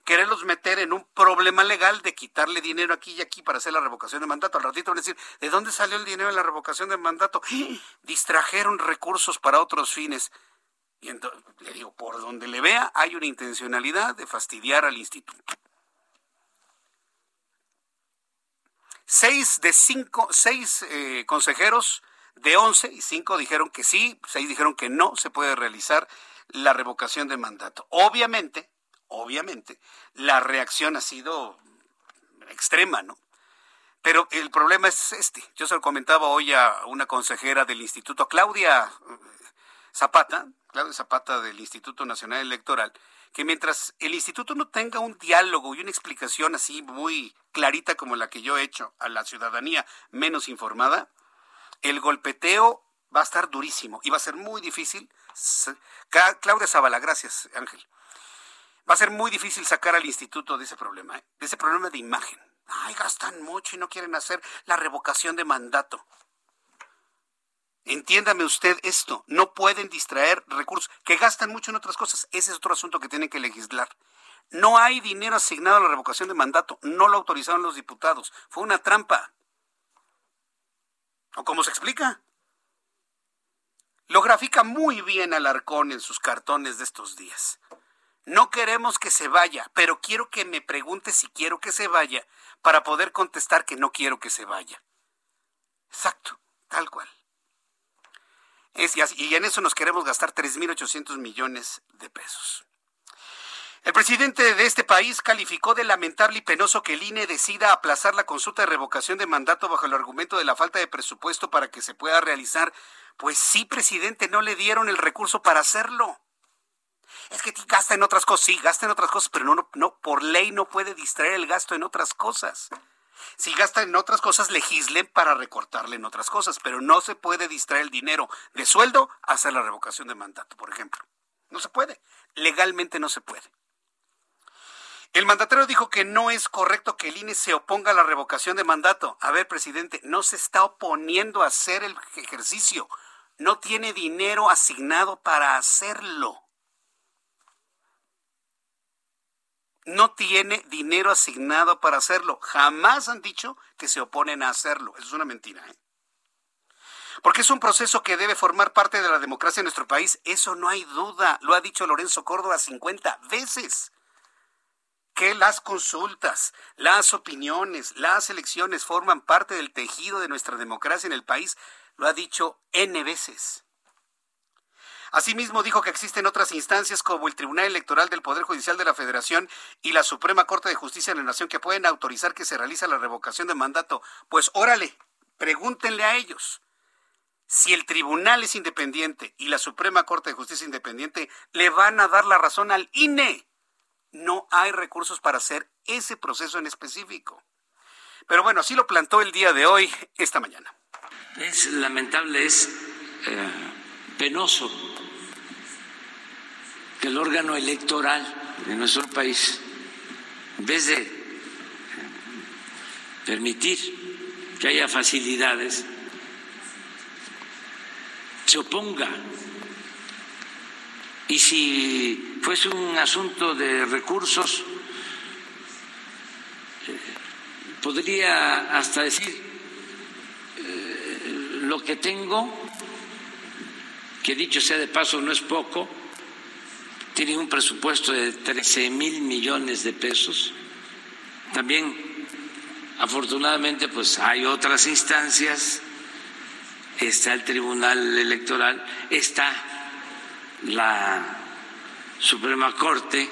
Quererlos meter en un problema legal de quitarle dinero aquí y aquí para hacer la revocación de mandato. Al ratito van a decir, ¿de dónde salió el dinero en la revocación de mandato? Distrajeron recursos para otros fines. Y entonces, le digo, por donde le vea, hay una intencionalidad de fastidiar al instituto. Seis de cinco, seis eh, consejeros de once y cinco dijeron que sí, seis dijeron que no se puede realizar la revocación de mandato. Obviamente, obviamente, la reacción ha sido extrema, ¿no? Pero el problema es este. Yo se lo comentaba hoy a una consejera del instituto, Claudia eh, Zapata, Claudia Zapata del Instituto Nacional Electoral, que mientras el instituto no tenga un diálogo y una explicación así muy clarita como la que yo he hecho a la ciudadanía menos informada, el golpeteo va a estar durísimo y va a ser muy difícil. Claudia Zavala, gracias Ángel. Va a ser muy difícil sacar al instituto de ese problema, ¿eh? de ese problema de imagen. Ay, gastan mucho y no quieren hacer la revocación de mandato. Entiéndame usted esto, no pueden distraer recursos que gastan mucho en otras cosas. Ese es otro asunto que tienen que legislar. No hay dinero asignado a la revocación de mandato, no lo autorizaron los diputados. Fue una trampa. ¿O cómo se explica? Lo grafica muy bien Alarcón en sus cartones de estos días. No queremos que se vaya, pero quiero que me pregunte si quiero que se vaya para poder contestar que no quiero que se vaya. Exacto, tal cual. Es, y en eso nos queremos gastar 3.800 millones de pesos. El presidente de este país calificó de lamentable y penoso que el INE decida aplazar la consulta de revocación de mandato bajo el argumento de la falta de presupuesto para que se pueda realizar. Pues sí, presidente, no le dieron el recurso para hacerlo. Es que gasta en otras cosas, sí, gasta en otras cosas, pero no, no, por ley no puede distraer el gasto en otras cosas. Si gasta en otras cosas, legislen para recortarle en otras cosas, pero no se puede distraer el dinero de sueldo a hacer la revocación de mandato, por ejemplo. No se puede. Legalmente no se puede. El mandatario dijo que no es correcto que el INE se oponga a la revocación de mandato. A ver, presidente, no se está oponiendo a hacer el ejercicio. No tiene dinero asignado para hacerlo. No tiene dinero asignado para hacerlo. Jamás han dicho que se oponen a hacerlo. Eso es una mentira. ¿eh? Porque es un proceso que debe formar parte de la democracia en nuestro país. Eso no hay duda. Lo ha dicho Lorenzo Córdoba 50 veces. Que las consultas, las opiniones, las elecciones forman parte del tejido de nuestra democracia en el país. Lo ha dicho N veces. Asimismo, dijo que existen otras instancias como el Tribunal Electoral del Poder Judicial de la Federación y la Suprema Corte de Justicia de la Nación que pueden autorizar que se realice la revocación de mandato. Pues órale, pregúntenle a ellos. Si el tribunal es independiente y la Suprema Corte de Justicia independiente, le van a dar la razón al INE. No hay recursos para hacer ese proceso en específico. Pero bueno, así lo plantó el día de hoy, esta mañana. Es lamentable, es eh, penoso que el órgano electoral de nuestro país, en vez de permitir que haya facilidades, se oponga. Y si fuese un asunto de recursos, podría hasta decir eh, lo que tengo, que dicho sea de paso no es poco, tiene un presupuesto de 13 mil millones de pesos. También, afortunadamente, pues hay otras instancias, está el Tribunal Electoral, está la Suprema Corte.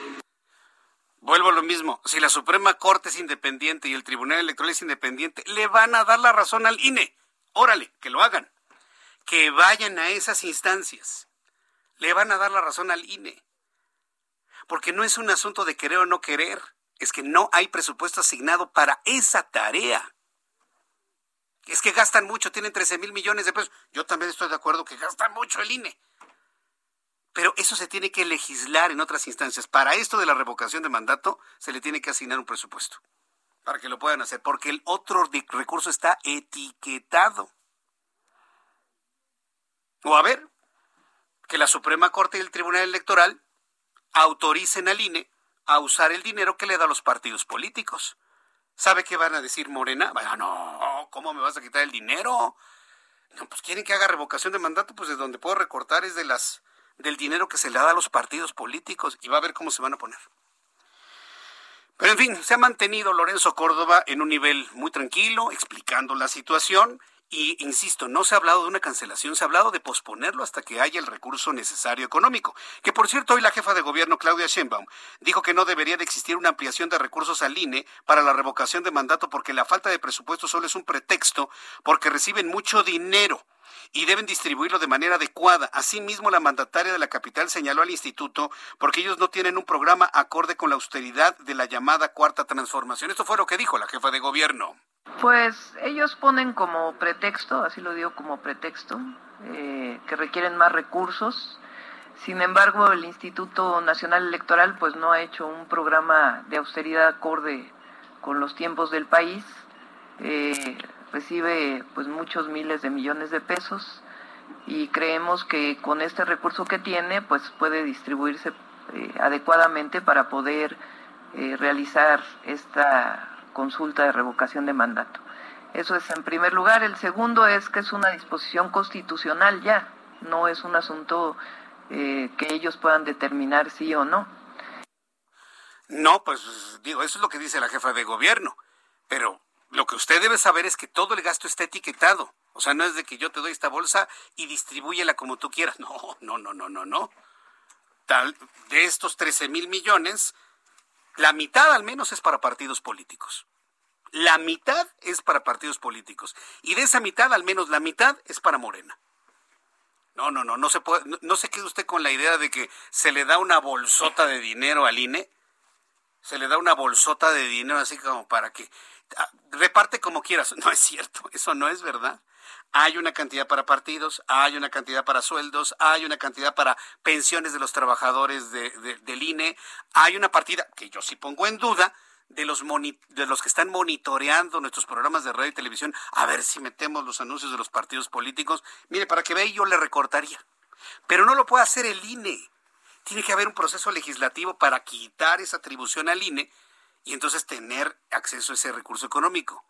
Vuelvo a lo mismo, si la Suprema Corte es independiente y el Tribunal Electoral es independiente, le van a dar la razón al INE. Órale, que lo hagan. Que vayan a esas instancias. Le van a dar la razón al INE porque no es un asunto de querer o no querer, es que no hay presupuesto asignado para esa tarea. Es que gastan mucho, tienen 13 mil millones de pesos. Yo también estoy de acuerdo que gastan mucho el INE. Pero eso se tiene que legislar en otras instancias. Para esto de la revocación de mandato se le tiene que asignar un presupuesto para que lo puedan hacer, porque el otro recurso está etiquetado. O a ver, que la Suprema Corte y el Tribunal Electoral autoricen al INE a usar el dinero que le da los partidos políticos. ¿Sabe qué van a decir Morena? Vaya, no, ¿cómo me vas a quitar el dinero? No, pues quieren que haga revocación de mandato, pues de donde puedo recortar es de las del dinero que se le da a los partidos políticos y va a ver cómo se van a poner. Pero en fin, se ha mantenido Lorenzo Córdoba en un nivel muy tranquilo, explicando la situación y insisto, no se ha hablado de una cancelación, se ha hablado de posponerlo hasta que haya el recurso necesario económico. Que por cierto, hoy la jefa de gobierno, Claudia Sheinbaum, dijo que no debería de existir una ampliación de recursos al INE para la revocación de mandato porque la falta de presupuesto solo es un pretexto porque reciben mucho dinero y deben distribuirlo de manera adecuada. Asimismo, la mandataria de la capital señaló al instituto porque ellos no tienen un programa acorde con la austeridad de la llamada cuarta transformación. Esto fue lo que dijo la jefa de gobierno. Pues ellos ponen como pretexto, así lo digo como pretexto, eh, que requieren más recursos. Sin embargo, el Instituto Nacional Electoral pues no ha hecho un programa de austeridad acorde con los tiempos del país. Eh, recibe pues muchos miles de millones de pesos y creemos que con este recurso que tiene pues puede distribuirse eh, adecuadamente para poder realizar esta consulta de revocación de mandato. Eso es en primer lugar. El segundo es que es una disposición constitucional ya, no es un asunto eh, que ellos puedan determinar sí o no. No, pues digo, eso es lo que dice la jefa de gobierno, pero lo que usted debe saber es que todo el gasto está etiquetado. O sea, no es de que yo te doy esta bolsa y distribúyela como tú quieras. No, no, no, no, no, no. Tal, de estos 13 mil millones, la mitad al menos es para partidos políticos. La mitad es para partidos políticos. Y de esa mitad, al menos la mitad es para Morena. No, no, no, no se puede, no, se quede usted con la idea de que se le da una bolsota de dinero al INE. Se le da una bolsota de dinero así como para que ah, reparte como quieras. No es cierto, eso no es verdad hay una cantidad para partidos, hay una cantidad para sueldos, hay una cantidad para pensiones de los trabajadores del INE, hay una partida que yo sí pongo en duda de los, de los que están monitoreando nuestros programas de radio y televisión, a ver si metemos los anuncios de los partidos políticos. Mire, para que vea, yo le recortaría. Pero no lo puede hacer el INE. Tiene que haber un proceso legislativo para quitar esa atribución al INE y entonces tener acceso a ese recurso económico.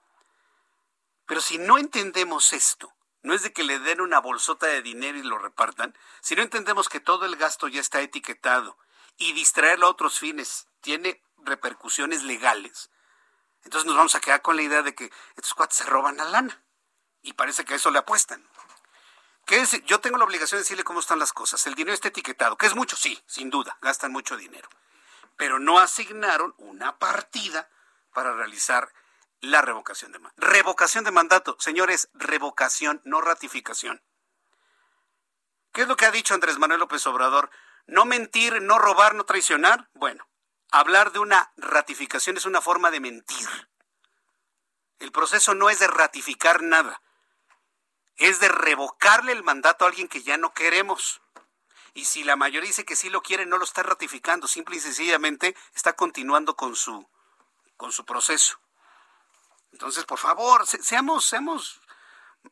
Pero si no entendemos esto, no es de que le den una bolsota de dinero y lo repartan, si no entendemos que todo el gasto ya está etiquetado y distraerlo a otros fines tiene repercusiones legales, entonces nos vamos a quedar con la idea de que estos cuates se roban la lana y parece que a eso le apuestan. Yo tengo la obligación de decirle cómo están las cosas. El dinero está etiquetado, que es mucho, sí, sin duda, gastan mucho dinero, pero no asignaron una partida para realizar la revocación de mandato. Revocación de mandato, señores, revocación, no ratificación. ¿Qué es lo que ha dicho Andrés Manuel López Obrador? No mentir, no robar, no traicionar. Bueno, hablar de una ratificación es una forma de mentir. El proceso no es de ratificar nada, es de revocarle el mandato a alguien que ya no queremos. Y si la mayoría dice que sí lo quiere, no lo está ratificando, simple y sencillamente está continuando con su, con su proceso. Entonces, por favor, seamos, seamos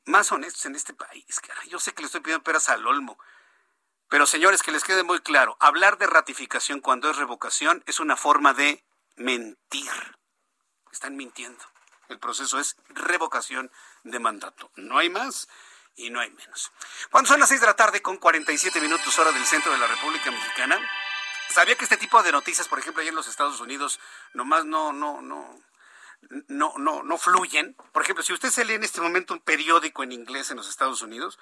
más honestos en este país. Yo sé que le estoy pidiendo peras al olmo. Pero señores, que les quede muy claro, hablar de ratificación cuando es revocación es una forma de mentir. Están mintiendo. El proceso es revocación de mandato. No hay más y no hay menos. Cuando son las 6 de la tarde con 47 minutos hora del centro de la República Mexicana, sabía que este tipo de noticias, por ejemplo, allá en los Estados Unidos, nomás no, no, no, no, no, no fluyen. Por ejemplo, si usted se lee en este momento un periódico en inglés en los Estados Unidos,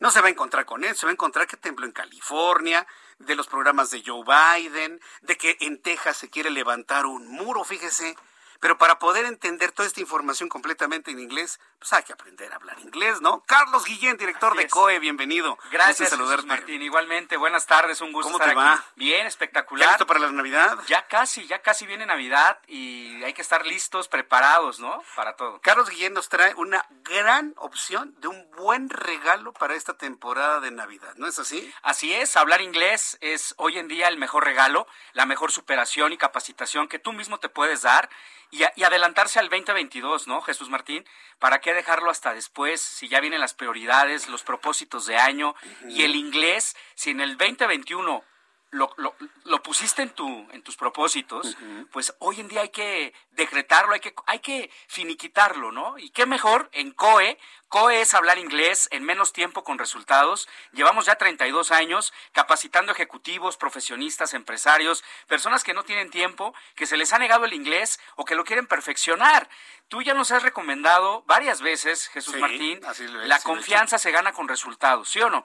no se va a encontrar con él, se va a encontrar que tembló en California, de los programas de Joe Biden, de que en Texas se quiere levantar un muro, fíjese, pero para poder entender toda esta información completamente en inglés, pues hay que aprender a hablar inglés, ¿no? Carlos Guillén, director de COE, bienvenido. Gracias, saludarte. Martín. Igualmente, buenas tardes, un gusto ¿Cómo te va? Bien, espectacular. ¿Ya listo para la Navidad? Ya casi, ya casi viene Navidad y hay que estar listos, preparados, ¿no? Para todo. Carlos Guillén nos trae una gran opción de un buen regalo para esta temporada de Navidad, ¿no es así? Así es, hablar inglés es hoy en día el mejor regalo, la mejor superación y capacitación que tú mismo te puedes dar y, adelantarse al 2022, ¿no, Jesús Martín? ¿Para qué dejarlo hasta después si ya vienen las prioridades, los propósitos de año y el inglés? Si en el 2021 lo, lo, lo, pusiste en, tu, en tus propósitos, pues hoy en día hay que decretarlo, hay que, hay que finiquitarlo, ¿no? Y qué mejor en COE. COE es hablar inglés en menos tiempo con resultados. Llevamos ya 32 años capacitando ejecutivos, profesionistas, empresarios, personas que no tienen tiempo, que se les ha negado el inglés o que lo quieren perfeccionar. Tú ya nos has recomendado varias veces, Jesús Martín, la confianza se gana con resultados, ¿sí o no?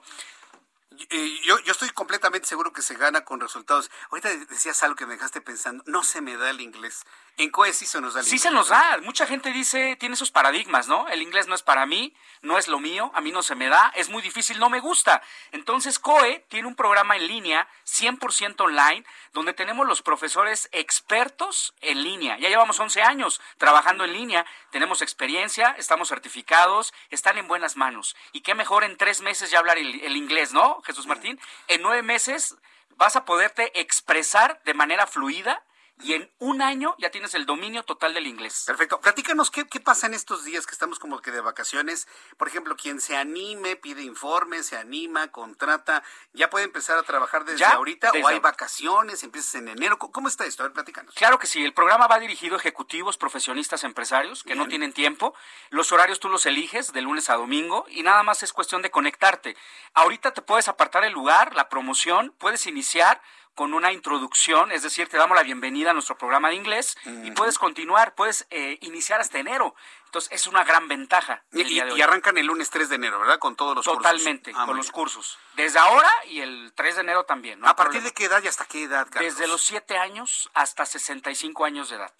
Yo, yo estoy completamente seguro que se gana con resultados. Ahorita decías algo que me dejaste pensando, no se me da el inglés. En COE sí se nos da el inglés. Sí se nos da. Mucha gente dice, tiene esos paradigmas, ¿no? El inglés no es para mí, no es lo mío, a mí no se me da, es muy difícil, no me gusta. Entonces COE tiene un programa en línea, 100% online, donde tenemos los profesores expertos en línea. Ya llevamos 11 años trabajando en línea, tenemos experiencia, estamos certificados, están en buenas manos. Y qué mejor en tres meses ya hablar el, el inglés, ¿no? Jesús Martín, en nueve meses vas a poderte expresar de manera fluida y en un año ya tienes el dominio total del inglés. Perfecto. Platícanos qué, qué pasa en estos días que estamos como que de vacaciones. Por ejemplo, quien se anime, pide informes, se anima, contrata, ¿ya puede empezar a trabajar desde ahorita o hay vacaciones, empiezas en enero? ¿Cómo está esto? A ver, platícanos. Claro que sí. El programa va dirigido a ejecutivos, profesionistas, empresarios que no tienen tiempo. Los horarios tú los eliges de lunes a domingo y nada más es cuestión de conectarte. Ahorita te puedes apartar el lugar, la promoción, puedes iniciar con una introducción, es decir, te damos la bienvenida a nuestro programa de inglés y puedes continuar, puedes eh, iniciar hasta enero. Entonces, es una gran ventaja. Y, arrancan el lunes 3 de enero, ¿verdad? Con todos los Totalmente, cursos. con los cursos. Desde ahora y el 3 de enero también. ¿A partir de qué edad y hasta qué edad, Carlos? Desde los 7 años hasta 65 años de edad.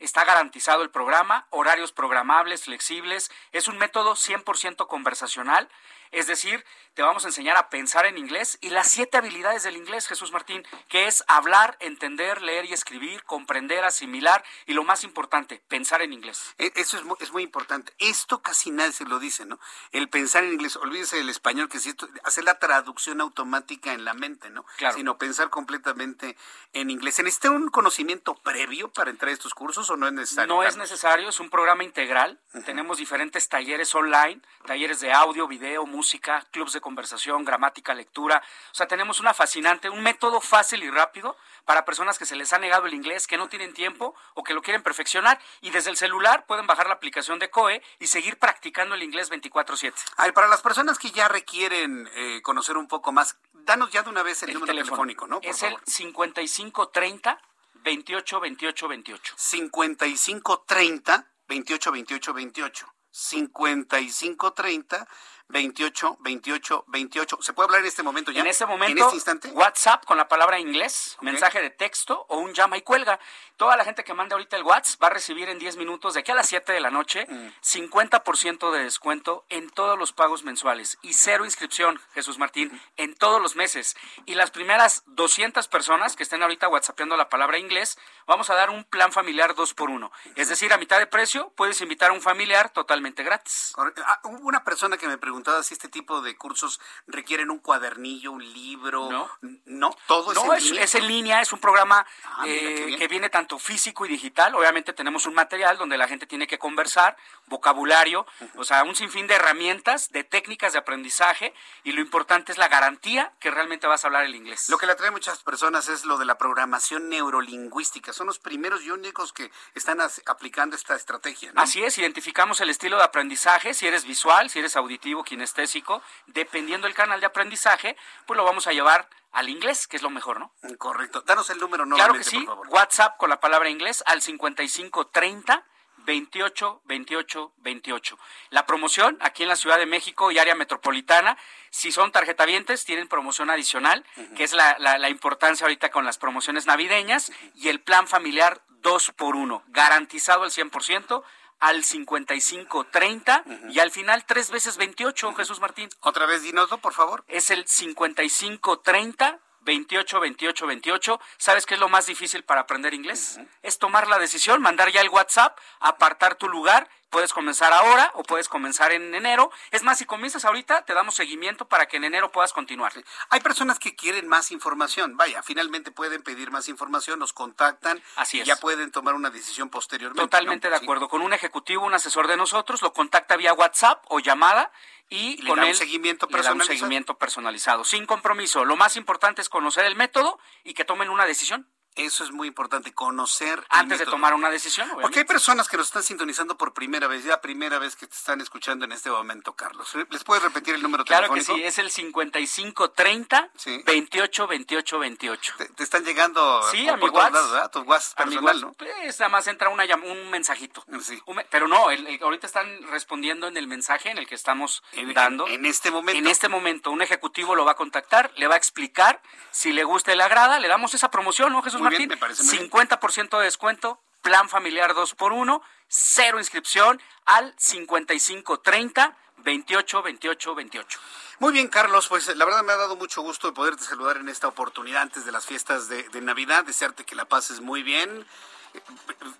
Está garantizado el programa, horarios programables, flexibles. Es un método 100% conversacional. Es decir, te vamos a enseñar a pensar en inglés y las siete habilidades del inglés, Jesús Martín, que es hablar, entender, leer y escribir, comprender, asimilar y lo más importante, pensar en inglés. E, eso es muy, es muy importante. Esto casi nadie se lo dice, ¿no? El pensar en inglés, olvídese del español, que si hacer la traducción automática en la mente, ¿no? Claro. Sino pensar completamente en inglés. ¿Se necesita un conocimiento previo para entrar a estos cursos o no es necesario? No es necesario, es un programa integral. Tenemos diferentes talleres online, talleres de audio, video, música música, clubs de conversación, gramática, lectura. O sea, tenemos una fascinante, un método fácil y rápido para personas que se les ha negado el inglés, que no tienen tiempo o que lo quieren perfeccionar. Y desde el celular pueden bajar la aplicación de COE y seguir practicando el inglés 24/7. Ay, para las personas que ya requieren eh, conocer un poco más, danos ya de una vez el, número telefónico, ¿no? es el 5530 28 28 28. 5530 28 28 28. 5530 28 28 28. ¿Se puede hablar en este momento ya? En este momento, ¿En este instante? WhatsApp con la palabra inglés, mensaje de texto o un llama y cuelga. Toda la gente que mande ahorita el WhatsApp va a recibir en 10 minutos, de aquí a las 7 de la noche, 50% mm. de descuento en todos los pagos mensuales y cero inscripción, Jesús Martín, en todos los meses. Y las primeras 200 personas que estén ahorita WhatsAppeando la palabra inglés, vamos a dar un plan familiar 2 por 1 Es decir, a mitad de precio puedes invitar a un familiar totalmente gratis. Ah, una persona que me preguntó si este tipo de cursos requieren un cuadernillo, un libro. No, no todo es, en línea. es en línea. Es un programa ah, eh, que viene tanto físico y digital. Obviamente tenemos un material donde la gente tiene que conversar, vocabulario, o sea, un sinfín de herramientas, de técnicas de aprendizaje y lo importante es la garantía que realmente vas a hablar el inglés. Lo que le atrae a muchas personas es lo de la programación neurolingüística. Son los primeros y únicos que están aplicando esta estrategia. Así es, identificamos el estilo de aprendizaje, si eres visual, si eres auditivo, kinestésico, dependiendo del canal de aprendizaje, pues lo vamos a llevar al inglés, que es lo mejor, ¿no? Correcto. Danos el número Claro que sí. WhatsApp con la palabra inglés al 5530 28 28 28. La promoción aquí en la Ciudad de México y área metropolitana, si son tarjetavientes, tienen promoción adicional, que es la, la, la, importancia ahorita con las promociones navideñas y el plan familiar 2 por 1 garantizado al 100%, al 5530 y al final tres veces 28, Jesús Martín. Otra vez dinoslo, por favor. Es el 5530 28 28 28. ¿Sabes qué es lo más difícil para aprender inglés? Es tomar la decisión, mandar ya el WhatsApp, apartar tu lugar Puedes comenzar ahora o puedes comenzar en enero. Es más, si comienzas ahorita, te damos seguimiento para que en enero puedas continuar. Hay personas que quieren más información. Vaya, finalmente pueden pedir más información, nos contactan Así y es. ya pueden tomar una decisión posteriormente. Totalmente ¿no? de acuerdo. Con un ejecutivo, un asesor de nosotros, lo contacta vía WhatsApp o llamada y, le con da un él seguimiento le da un seguimiento personalizado, sin compromiso. Lo más importante es conocer el método y que tomen una decisión. Eso es muy importante, conocer. Antes de tomar una decisión, Porque hay obviamente. personas que nos están sintonizando por primera vez, ya primera vez que te están escuchando en este momento, Carlos. ¿Les puedes repetir el número Claro que telefónico? sí, es el 5530 Sí. 28 28 28. Te, te están llegando Sí, por, a mi por WhatsApp. lados, ¿verdad? Tu WhatsApp A mi personal, WhatsApp, ¿no? pues, nada más entra una un mensajito. Sí. Un me- pero no, el- el- ahorita están respondiendo en el mensaje en el que estamos En- dando. en- en este momento. En este momento, un ejecutivo lo va a contactar, le va a explicar si le gusta y le agrada, le damos esa promoción, ¿no, Jesús Muy bien, Martín? me parece muy bien. 50% de descuento, plan familiar 2 por 1 cero inscripción al 5530 28 28 28. Muy bien, Carlos, pues la verdad me ha dado mucho gusto de poderte saludar en esta oportunidad antes de las fiestas de, de Navidad, desearte que la pases muy bien.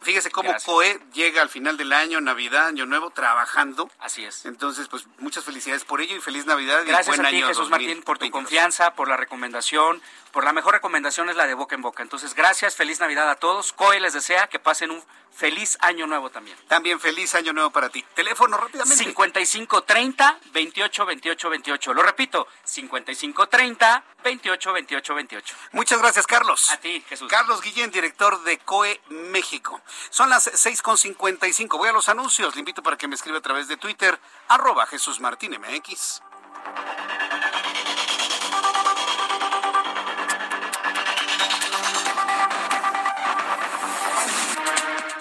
Fíjese cómo Gracias. COE llega al final del año, Navidad, Año Nuevo, trabajando. Así es. Entonces, pues muchas felicidades por ello y feliz Navidad y Gracias buen a ti, año Jesús Martín, por tu 2022. confianza, por la recomendación. Por la mejor recomendación es la de boca en boca. Entonces, gracias, feliz Navidad a todos. COE les desea que pasen un feliz año nuevo también. También feliz Año Nuevo para ti. Teléfono rápidamente. 5530 28 28 28. Lo repito, 5530 28 28 28. Muchas gracias, Carlos. A ti, Jesús. Carlos Guillén, director de COE México. Son las 6.55. Voy a los anuncios. Le invito para que me escriba a través de Twitter, arroba Jesús Martín MX.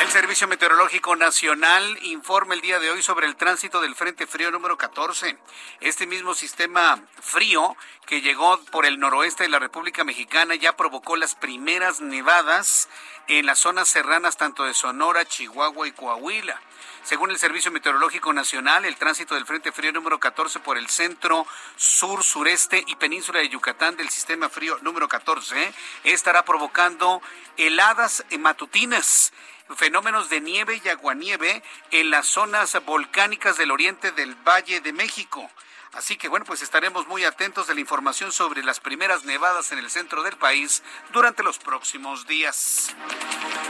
El Servicio Meteorológico Nacional informa el día de hoy sobre el tránsito del Frente Frío número 14. Este mismo sistema frío que llegó por el noroeste de la República Mexicana ya provocó las primeras nevadas en las zonas serranas tanto de Sonora, Chihuahua y Coahuila. Según el Servicio Meteorológico Nacional, el tránsito del Frente Frío número 14 por el centro, sur, sureste y península de Yucatán del sistema frío número 14 estará provocando heladas matutinas fenómenos de nieve y aguanieve en las zonas volcánicas del oriente del Valle de México. Así que bueno, pues estaremos muy atentos de la información sobre las primeras nevadas en el centro del país durante los próximos días.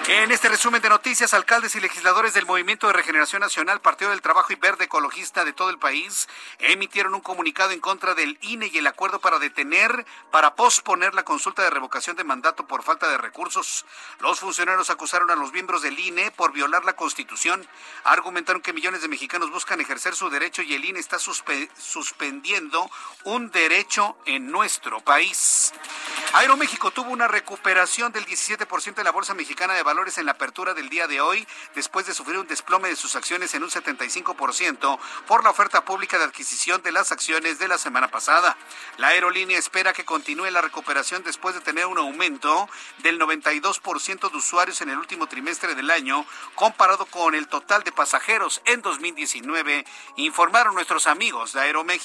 En este resumen de noticias, alcaldes y legisladores del Movimiento de Regeneración Nacional, Partido del Trabajo y Verde Ecologista de todo el país emitieron un comunicado en contra del INE y el acuerdo para detener, para posponer la consulta de revocación de mandato por falta de recursos. Los funcionarios acusaron a los miembros del INE por violar la Constitución. Argumentaron que millones de mexicanos buscan ejercer su derecho y el INE está suspe- suspendiendo un derecho en nuestro país. Aeroméxico tuvo una recuperación del 17% de la Bolsa Mexicana de Valores en la apertura del día de hoy, después de sufrir un desplome de sus acciones en un 75% por la oferta pública de adquisición de las acciones de la semana pasada. La aerolínea espera que continúe la recuperación después de tener un aumento del 92% de usuarios en el último trimestre del año, comparado con el total de pasajeros en 2019, informaron nuestros amigos de Aeroméxico.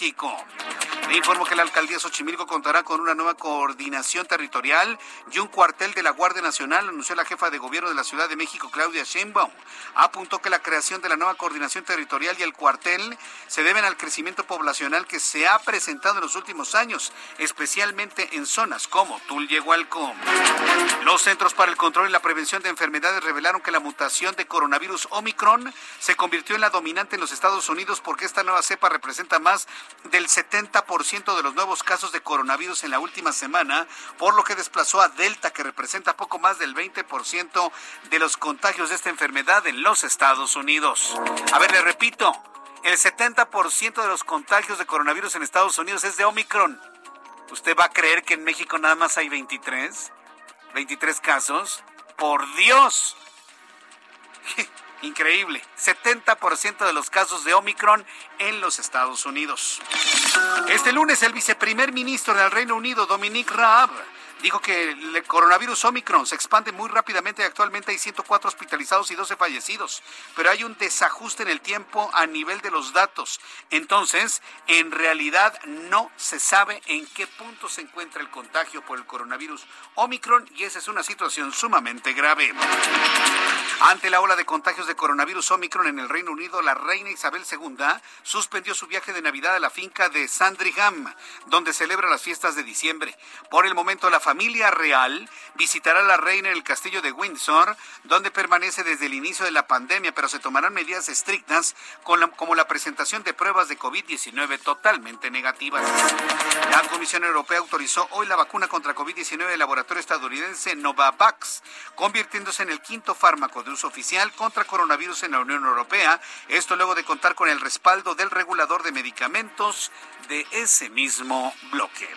Le informo que la alcaldía Xochimilco contará con una nueva coordinación territorial y un cuartel de la Guardia Nacional, anunció la jefa de gobierno de la Ciudad de México, Claudia Sheinbaum. Apuntó que la creación de la nueva coordinación territorial y el cuartel se deben al crecimiento poblacional que se ha presentado en los últimos años, especialmente en zonas como Tulyehualco. Los Centros para el Control y la Prevención de Enfermedades revelaron que la mutación de coronavirus Omicron se convirtió en la dominante en los Estados Unidos porque esta nueva cepa representa más del 70% de los nuevos casos de coronavirus en la última semana, por lo que desplazó a Delta, que representa poco más del 20% de los contagios de esta enfermedad en los Estados Unidos. A ver, le repito. el 70% de los contagios de coronavirus en Estados Unidos es de Omicron. ¿Usted va a creer que en México nada más hay 23? 23 casos. Por Dios. Increíble. 70% de los casos de Omicron en los Estados Unidos. Este lunes el viceprimer ministro del Reino Unido, Dominic Raab, dijo que el coronavirus Omicron se expande muy rápidamente y actualmente hay 104 hospitalizados y 12 fallecidos, pero hay un desajuste en el tiempo a nivel de los datos. Entonces, en realidad no se sabe en qué punto se encuentra el contagio por el coronavirus Omicron y esa es una situación sumamente grave. Ante la ola de contagios de coronavirus Omicron en el Reino Unido, la reina Isabel II suspendió su viaje de Navidad a la finca de Sandringham, donde celebra las fiestas de diciembre. Por el momento, la familia familia real visitará a la reina en el castillo de Windsor, donde permanece desde el inicio de la pandemia, pero se tomarán medidas estrictas como la presentación de pruebas de COVID-19 totalmente negativas. La Comisión Europea autorizó hoy la vacuna contra COVID-19 del laboratorio estadounidense Novavax, convirtiéndose en el quinto fármaco de uso oficial contra coronavirus en la Unión Europea. Esto luego de contar con el respaldo del regulador de medicamentos de ese mismo bloque.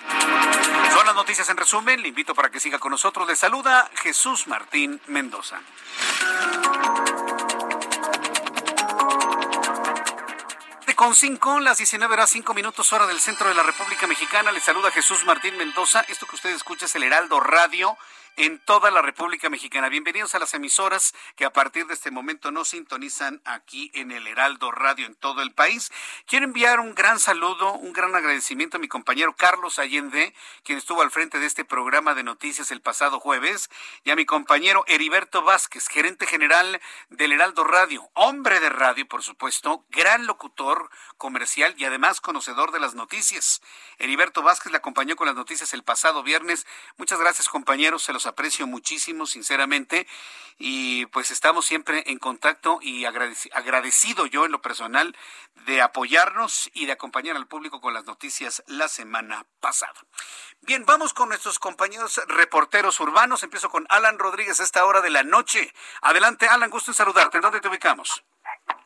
Son las noticias en resumen invito para que siga con nosotros. Le saluda Jesús Martín Mendoza. con cinco, las 19 horas 5 minutos hora del centro de la República Mexicana. Le saluda Jesús Martín Mendoza. Esto que usted escucha es el Heraldo Radio en toda la República Mexicana. Bienvenidos a las emisoras que a partir de este momento nos sintonizan aquí en el Heraldo Radio en todo el país. Quiero enviar un gran saludo, un gran agradecimiento a mi compañero Carlos Allende, quien estuvo al frente de este programa de noticias el pasado jueves, y a mi compañero Heriberto Vázquez, gerente general del Heraldo Radio, hombre de radio, por supuesto, gran locutor comercial y además conocedor de las noticias. Heriberto Vázquez le acompañó con las noticias el pasado viernes. Muchas gracias, compañeros. Se los aprecio muchísimo, sinceramente, y pues estamos siempre en contacto y agradecido yo en lo personal de apoyarnos y de acompañar al público con las noticias la semana pasada. Bien, vamos con nuestros compañeros reporteros urbanos. Empiezo con Alan Rodríguez a esta hora de la noche. Adelante, Alan, gusto en saludarte. ¿En dónde te ubicamos?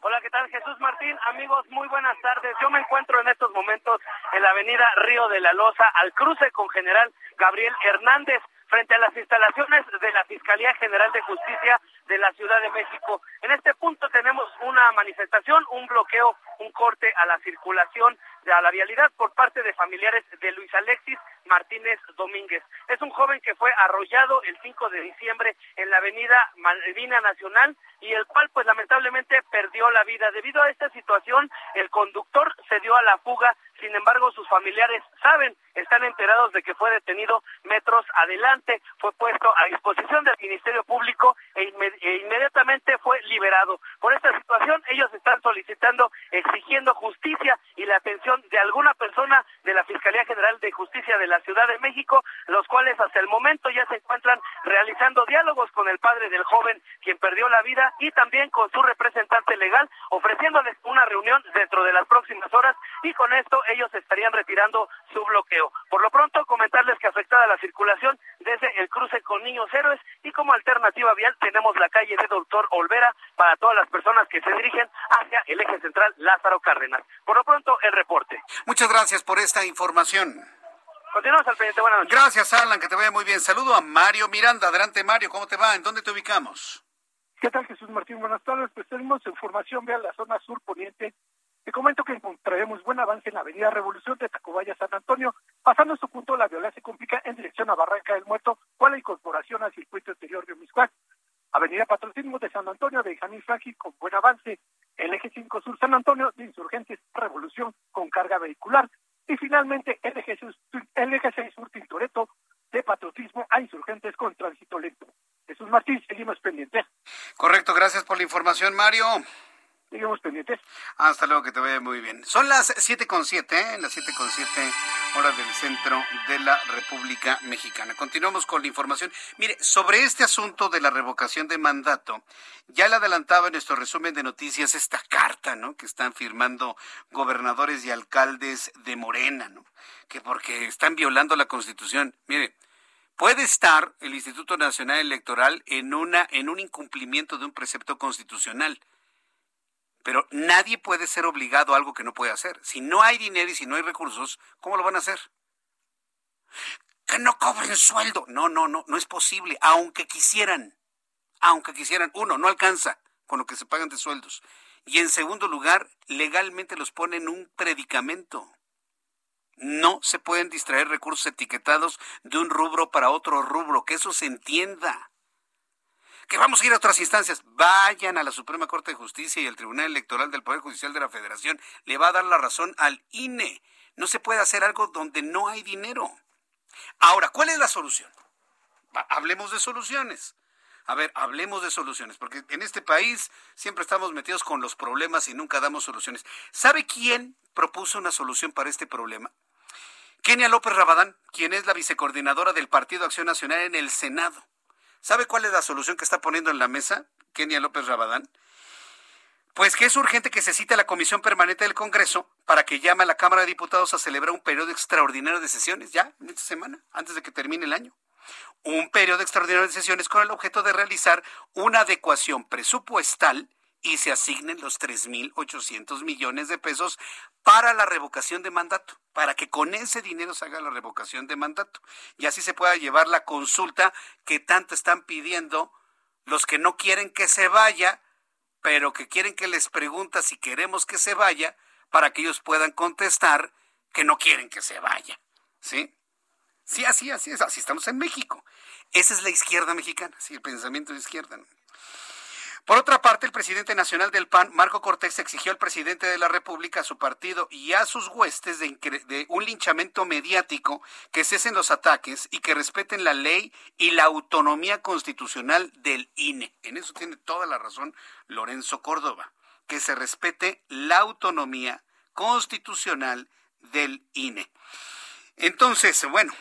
Hola, ¿qué tal? Jesús Martín, amigos, muy buenas tardes. Yo me encuentro en estos momentos en la avenida Río de la Loza, al cruce con General Gabriel Hernández frente a las instalaciones de la Fiscalía General de Justicia de la Ciudad de México. En este punto tenemos una manifestación, un bloqueo, un corte a la circulación, a la vialidad por parte de familiares de Luis Alexis Martínez Domínguez. Es un joven que fue arrollado el 5 de diciembre en la avenida Malvina Nacional y el cual pues lamentablemente perdió la vida. Debido a esta situación, el conductor se dio a la fuga sin embargo, sus familiares saben, están enterados de que fue detenido metros adelante, fue puesto a disposición del Ministerio Público e, e, inmediatamente fue liberado. Por esta situación, ellos están solicitando, exigiendo justicia y la atención de alguna persona de la Fiscalía General de Justicia de la Ciudad de México, los cuales hasta el momento ya se encuentran realizando diálogos con el padre del joven quien perdió la vida y también con su representante legal, ofreciéndoles una reunión dentro de las próximas horas y con esto ellos estarían retirando su bloqueo. Por lo pronto, comentarles que afectada la circulación desde el cruce con Niños Héroes y como alternativa vial tenemos la calle de Doctor Olvera para todas las personas que se dirigen hacia el eje central Lázaro Cárdenas. Por lo pronto, el reporte. Muchas gracias por esta información. Continuamos al pendiente. Buenas noches. Gracias, Alan, que te vaya muy bien. Saludo a Mario Miranda. Adelante, Mario. ¿Cómo te va? ¿En dónde te ubicamos? ¿Qué tal, Jesús Martín? Buenas tardes. Pues tenemos información de la zona sur poniente te comento que encontraremos buen avance en la avenida Revolución de Tacubaya San Antonio. Pasando su punto, la violencia se complica en dirección a Barranca del Muerto con la incorporación al circuito exterior de Omiscuac. Avenida Patrocinio de San Antonio de Jamil Franqui con buen avance. El eje 5 Sur San Antonio de Insurgentes Revolución con carga vehicular. Y finalmente el eje, el eje 6 Sur Tintoreto de Patriotismo a Insurgentes con tránsito lento. Jesús Martín, seguimos pendientes. Correcto, gracias por la información, Mario. Seguimos pendientes. Hasta luego, que te vaya muy bien. Son las siete con siete, ¿eh? las siete con siete horas del centro de la República Mexicana. Continuamos con la información. Mire, sobre este asunto de la revocación de mandato, ya le adelantaba en nuestro resumen de noticias esta carta, ¿no? Que están firmando gobernadores y alcaldes de Morena, ¿no? Que porque están violando la Constitución. Mire, puede estar el Instituto Nacional Electoral en una en un incumplimiento de un precepto constitucional Pero nadie puede ser obligado a algo que no puede hacer. Si no hay dinero y si no hay recursos, ¿cómo lo van a hacer? Que no cobren sueldo. No, no, no, no es posible, aunque quisieran. Aunque quisieran. Uno, no alcanza con lo que se pagan de sueldos. Y en segundo lugar, legalmente los ponen un predicamento. No se pueden distraer recursos etiquetados de un rubro para otro rubro, que eso se entienda. Que vamos a ir a otras instancias. Vayan a la Suprema Corte de Justicia y el Tribunal Electoral del Poder Judicial de la Federación. Le va a dar la razón al INE. No se puede hacer algo donde no hay dinero. Ahora, ¿cuál es la solución? Hablemos de soluciones. A ver, hablemos de soluciones, porque en este país siempre estamos metidos con los problemas y nunca damos soluciones. ¿Sabe quién propuso una solución para este problema? Kenia López Rabadán, quien es la vicecoordinadora del Partido Acción Nacional en el Senado. ¿Sabe cuál es la solución que está poniendo en la mesa Kenia López Rabadán? Pues que es urgente que se cite a la Comisión Permanente del Congreso para que llame a la Cámara de Diputados a celebrar un periodo extraordinario de sesiones ya en esta semana, antes de que termine el año. Un periodo extraordinario de sesiones con el objeto de realizar una adecuación presupuestal y se asignen los 3.800 millones de pesos para la revocación de mandato, para que con ese dinero se haga la revocación de mandato y así se pueda llevar la consulta que tanto están pidiendo los que no quieren que se vaya, pero que quieren que les pregunta si queremos que se vaya para que ellos puedan contestar que no quieren que se vaya. ¿Sí? Sí, así, así es, así estamos en México. Esa es la izquierda mexicana, sí, el pensamiento de izquierda. Por otra parte, el presidente nacional del PAN, Marco Cortés, exigió al presidente de la República, a su partido y a sus huestes de, un linchamiento mediático, que cesen los ataques y que respeten la ley y la autonomía constitucional del INE. En eso tiene toda la razón Lorenzo Córdoba, que se respete la autonomía constitucional del INE. Entonces, bueno,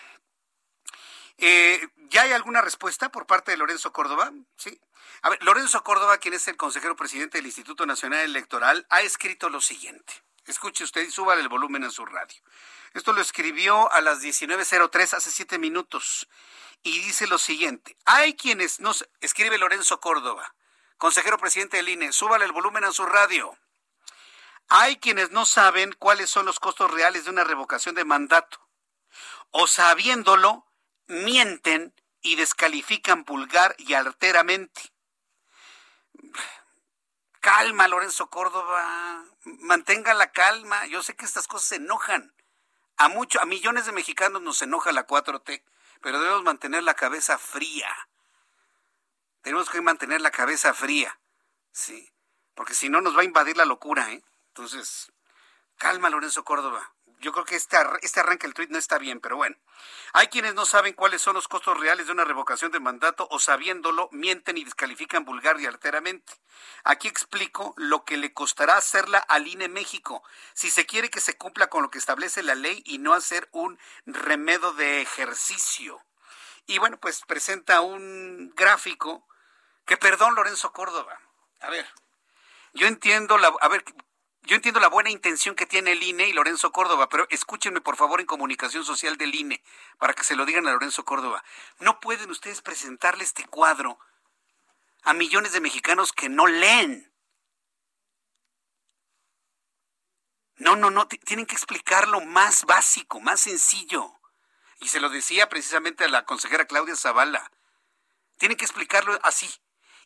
eh, ¿ya hay alguna respuesta por parte de Lorenzo Córdoba? Sí. A ver, Lorenzo Córdoba, quien es el consejero presidente del Instituto Nacional Electoral, ha escrito lo siguiente. Escuche usted y suba el volumen en su radio. Esto lo escribió a las 19.03 hace siete minutos y dice lo siguiente. Hay quienes nos... Escribe Lorenzo Córdoba, consejero presidente del INE, súbale el volumen a su radio. Hay quienes no saben cuáles son los costos reales de una revocación de mandato. O sabiéndolo, mienten y descalifican vulgar y alteramente. Calma, Lorenzo Córdoba. Mantenga la calma. Yo sé que estas cosas se enojan. A mucho, a millones de mexicanos nos enoja la 4T, pero debemos mantener la cabeza fría. Tenemos que mantener la cabeza fría. Sí. Porque si no nos va a invadir la locura, ¿eh? Entonces, calma, Lorenzo Córdoba yo creo que este, este arranque del tuit no está bien, pero bueno. Hay quienes no saben cuáles son los costos reales de una revocación de mandato o sabiéndolo mienten y descalifican vulgar y alteramente. Aquí explico lo que le costará hacerla al INE México si se quiere que se cumpla con lo que establece la ley y no hacer un remedo de ejercicio. Y bueno, pues presenta un gráfico que, perdón, Lorenzo Córdoba. A ver, yo entiendo la... A ver, yo entiendo la buena intención que tiene el INE y Lorenzo Córdoba, pero escúchenme por favor en comunicación social del INE para que se lo digan a Lorenzo Córdoba. No pueden ustedes presentarle este cuadro a millones de mexicanos que no leen. No, no, no, tienen que explicarlo más básico, más sencillo. Y se lo decía precisamente a la consejera Claudia Zavala. Tienen que explicarlo así.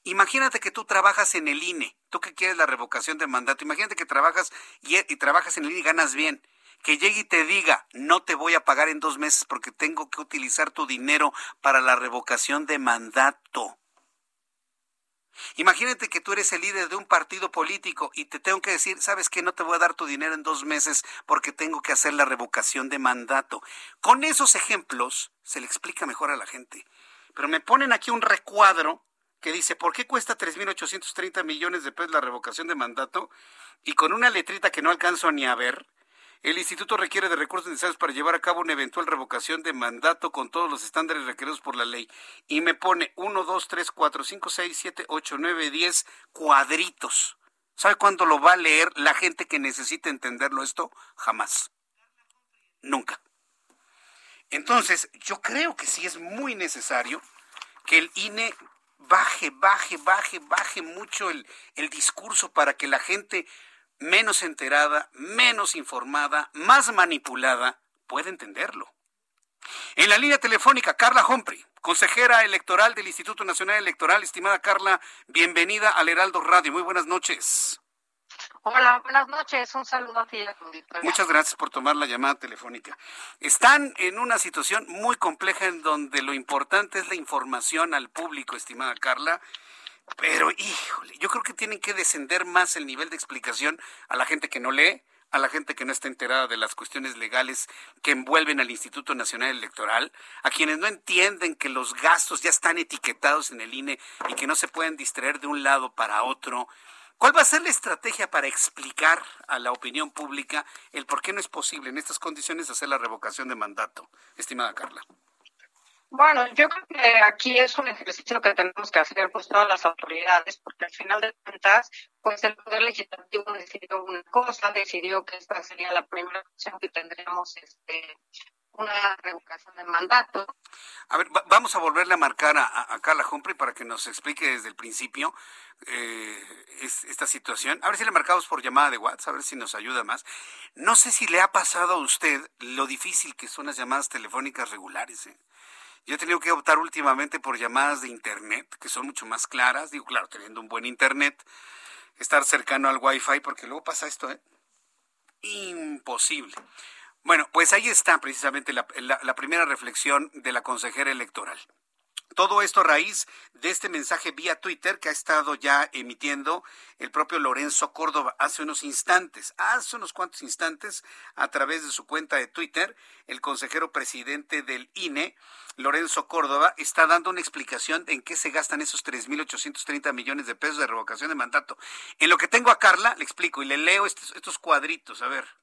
Imagínate que tú trabajas en el INE, tú que quieres la revocación de mandato, imagínate que trabajas y, trabajas en el INE y ganas bien. Que llegue y te diga, no te voy a pagar en dos meses porque tengo que utilizar tu dinero para la revocación de mandato. Imagínate que tú eres el líder de un partido político y te tengo que decir, sabes que no te voy a dar tu dinero en dos meses porque tengo que hacer la revocación de mandato. Con esos ejemplos se le explica mejor a la gente. Pero me ponen aquí un recuadro que dice, ¿por qué cuesta 3.830 millones de pesos la revocación de mandato? Y con una letrita que no alcanzo ni a ver, el instituto requiere de recursos necesarios para llevar a cabo una eventual revocación de mandato con todos los estándares requeridos por la ley. Y me pone 1, 2, 3, 4, 5, 6, 7, 8, 9, 10 cuadritos. ¿Sabe cuándo lo va a leer la gente que necesita entenderlo esto? Jamás. Nunca. Entonces, yo creo que sí es muy necesario que el INE baje, baje, baje, baje mucho el, el discurso para que la gente menos enterada, menos informada, más manipulada, pueda entenderlo. En la línea telefónica, Carla Humphrey, consejera electoral del Instituto Nacional Electoral. Estimada Carla, bienvenida al Heraldo Radio. Muy buenas noches. Hola, buenas noches. Un saludo a ti. Muchas gracias por tomar la llamada telefónica. Están en una situación muy compleja en donde lo importante es la información al público, estimada Carla. Pero, híjole, yo creo que tienen que descender más el nivel de explicación a la gente que no lee, a la gente que no está enterada de las cuestiones legales que envuelven al Instituto Nacional Electoral, a quienes no entienden que los gastos ya están etiquetados en el INE y que no se pueden distraer de un lado para otro. ¿Cuál va a ser la estrategia para explicar a la opinión pública el por qué no es posible en estas condiciones hacer la revocación de mandato, estimada Carla? Bueno, yo creo que aquí es un ejercicio que tenemos que hacer pues todas las autoridades, porque al final de cuentas, pues el Poder Legislativo decidió una cosa, decidió que esta sería la primera opción que tendríamos este, una revocación de mandato. A ver, vamos a volverle a marcar a, Carla Humphrey para que nos explique desde el principio eh, esta situación. A ver si le marcamos por llamada de WhatsApp, a ver si nos ayuda más. No sé si le ha pasado a usted lo difícil que son las llamadas telefónicas regulares. ¿eh? Yo he tenido que optar últimamente por llamadas de Internet, que son mucho más claras. Digo, claro, teniendo un buen Internet, estar cercano al Wi-Fi, porque luego pasa esto, ¿eh? Imposible. Bueno, pues ahí está precisamente la, la primera reflexión de la consejera electoral. Todo esto a raíz de este mensaje vía Twitter que ha estado ya emitiendo el propio Lorenzo Córdoba hace unos instantes, hace unos cuantos instantes, a través de su cuenta de Twitter, el consejero presidente del INE, Lorenzo Córdoba, está dando una explicación en qué se gastan esos 3.830 millones de pesos de revocación de mandato. En lo que tengo a Carla, le explico y le leo estos, estos cuadritos, a ver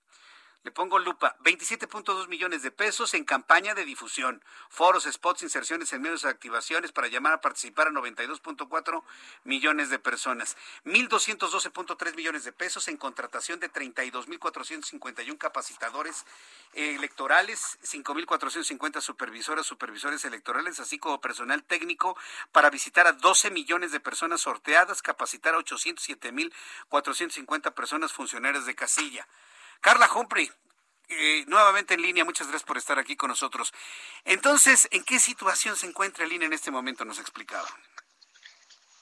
le pongo lupa, 27.2 millones de pesos en campaña de difusión, foros, spots, inserciones en medios de activaciones para llamar a participar a 92.4 millones de personas, 1.212.3 millones de pesos en contratación de 32.451 capacitadores electorales, 5.450 supervisoras, supervisores electorales, así como personal técnico para visitar a 12 millones de personas sorteadas, capacitar a 807.450 personas funcionarias de casilla. Carla Humphrey, eh, nuevamente en línea, muchas gracias por estar aquí con nosotros. Entonces, ¿en qué situación se encuentra el INE en este momento? Nos explicaba.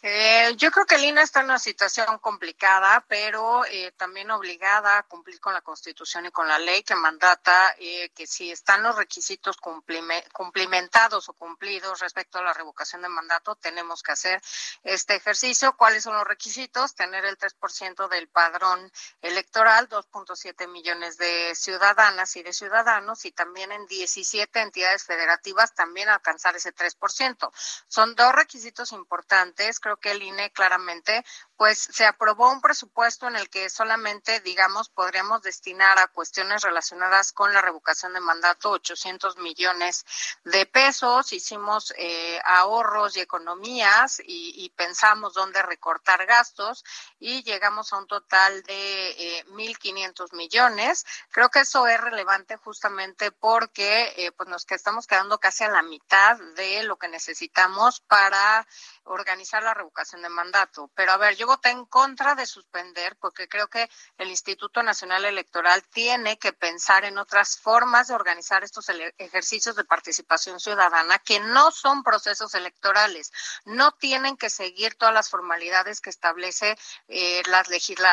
Eh, yo creo que Lina está en una situación complicada, pero eh, también obligada a cumplir con la Constitución y con la ley que mandata eh, que si están los requisitos cumplimentados o cumplidos respecto a la revocación de mandato, tenemos que hacer este ejercicio. ¿Cuáles son los requisitos? Tener el 3% del padrón electoral, 2.7 millones de ciudadanas y de ciudadanos, y también en 17 entidades federativas también alcanzar ese 3%. Son dos requisitos importantes creo que el INE claramente pues se aprobó un presupuesto en el que solamente, digamos, podríamos destinar a cuestiones relacionadas con la revocación de mandato 800 millones de pesos. Hicimos eh, ahorros y economías y, pensamos dónde recortar gastos y llegamos a un total de eh, 1.500 millones. Creo que eso es relevante justamente porque eh, pues nos estamos quedando casi a la mitad de lo que necesitamos para organizar la revocación de mandato. Pero a ver, yo voté en contra de suspender porque creo que el Instituto Nacional Electoral tiene que pensar en otras formas de organizar estos ejercicios de participación ciudadana que no son procesos electorales, no tienen que seguir todas las formalidades que establece eh, la,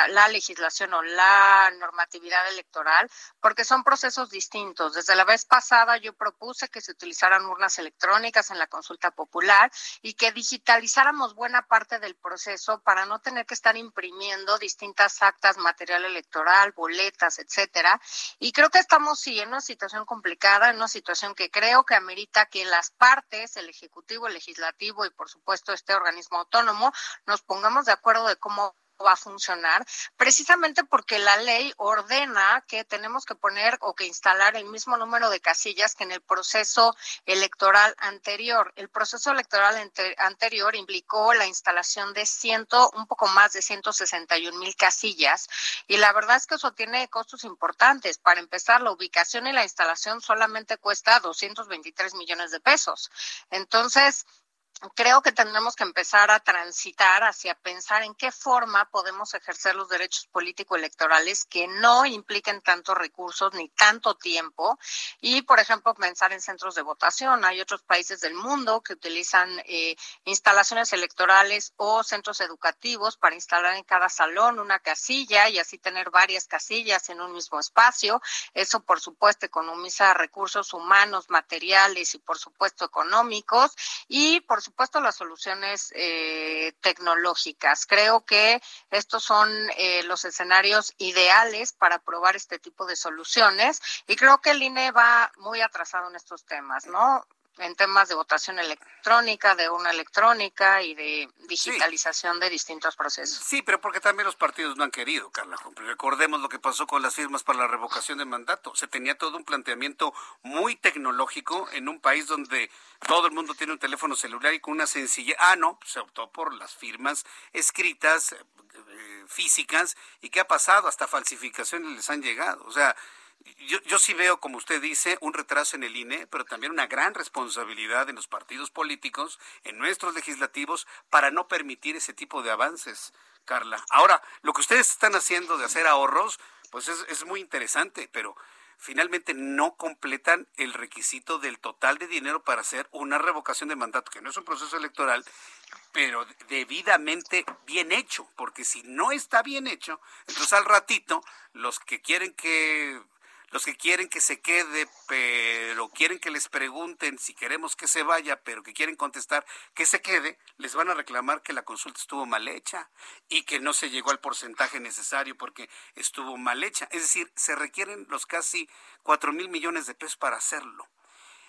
la legislación o la normatividad electoral, porque son procesos distintos. Desde la vez pasada yo propuse que se utilizaran urnas electrónicas en la consulta popular y que digitalizáramos buena parte del proceso para no tener que estar imprimiendo distintas actas, material electoral, boletas, etcétera. Y creo que estamos sí en una situación complicada, en una situación que creo que amerita que las partes, el ejecutivo, el legislativo y por supuesto este organismo autónomo, nos pongamos de acuerdo de cómo va a funcionar, precisamente porque la ley ordena que tenemos que poner o que instalar el mismo número de casillas que en el proceso electoral anterior. El proceso electoral anterior implicó la instalación de ciento, un poco más de 161 mil casillas y la verdad es que eso tiene costos importantes. Para empezar, la ubicación y la instalación solamente cuesta 223 millones de pesos. Entonces, creo que tendremos que empezar a transitar hacia pensar en qué forma podemos ejercer los derechos político-electorales que no impliquen tantos recursos ni tanto tiempo y, por ejemplo, pensar en centros de votación. Hay otros países del mundo que utilizan eh, instalaciones electorales o centros educativos para instalar en cada salón una casilla y así tener varias casillas en un mismo espacio. Eso, por supuesto, economiza recursos humanos, materiales y, por supuesto, económicos y, por supuesto, las soluciones eh, tecnológicas. Creo que estos son eh, los escenarios ideales para probar este tipo de soluciones y creo que el INE va muy atrasado en estos temas, ¿no? En temas de votación electrónica, de una electrónica y de digitalización de distintos procesos. Sí, pero porque también los partidos no han querido, Carla. Recordemos lo que pasó con las firmas para la revocación de mandato. Se tenía todo un planteamiento muy tecnológico en un país donde todo el mundo tiene un teléfono celular y con una sencilla... Ah, no, se optó por las firmas escritas, eh, físicas, y ¿qué ha pasado? Hasta falsificaciones les han llegado. O sea, yo, yo sí veo, como usted dice, un retraso en el INE, pero también una gran responsabilidad en los partidos políticos, en nuestros legislativos, para no permitir ese tipo de avances, Carla. Ahora, lo que ustedes están haciendo de hacer ahorros, pues es, es muy interesante, pero finalmente no completan el requisito del total de dinero para hacer una revocación de mandato, que no es un proceso electoral, pero debidamente bien hecho, porque si no está bien hecho, entonces al ratito los que quieren que los que quieren que se quede, pero quieren que les pregunten si queremos que se vaya, pero que quieren contestar que se quede, les van a reclamar que la consulta estuvo mal hecha y que no se llegó al porcentaje necesario porque estuvo mal hecha. Es decir, se requieren los casi cuatro mil millones de pesos para hacerlo.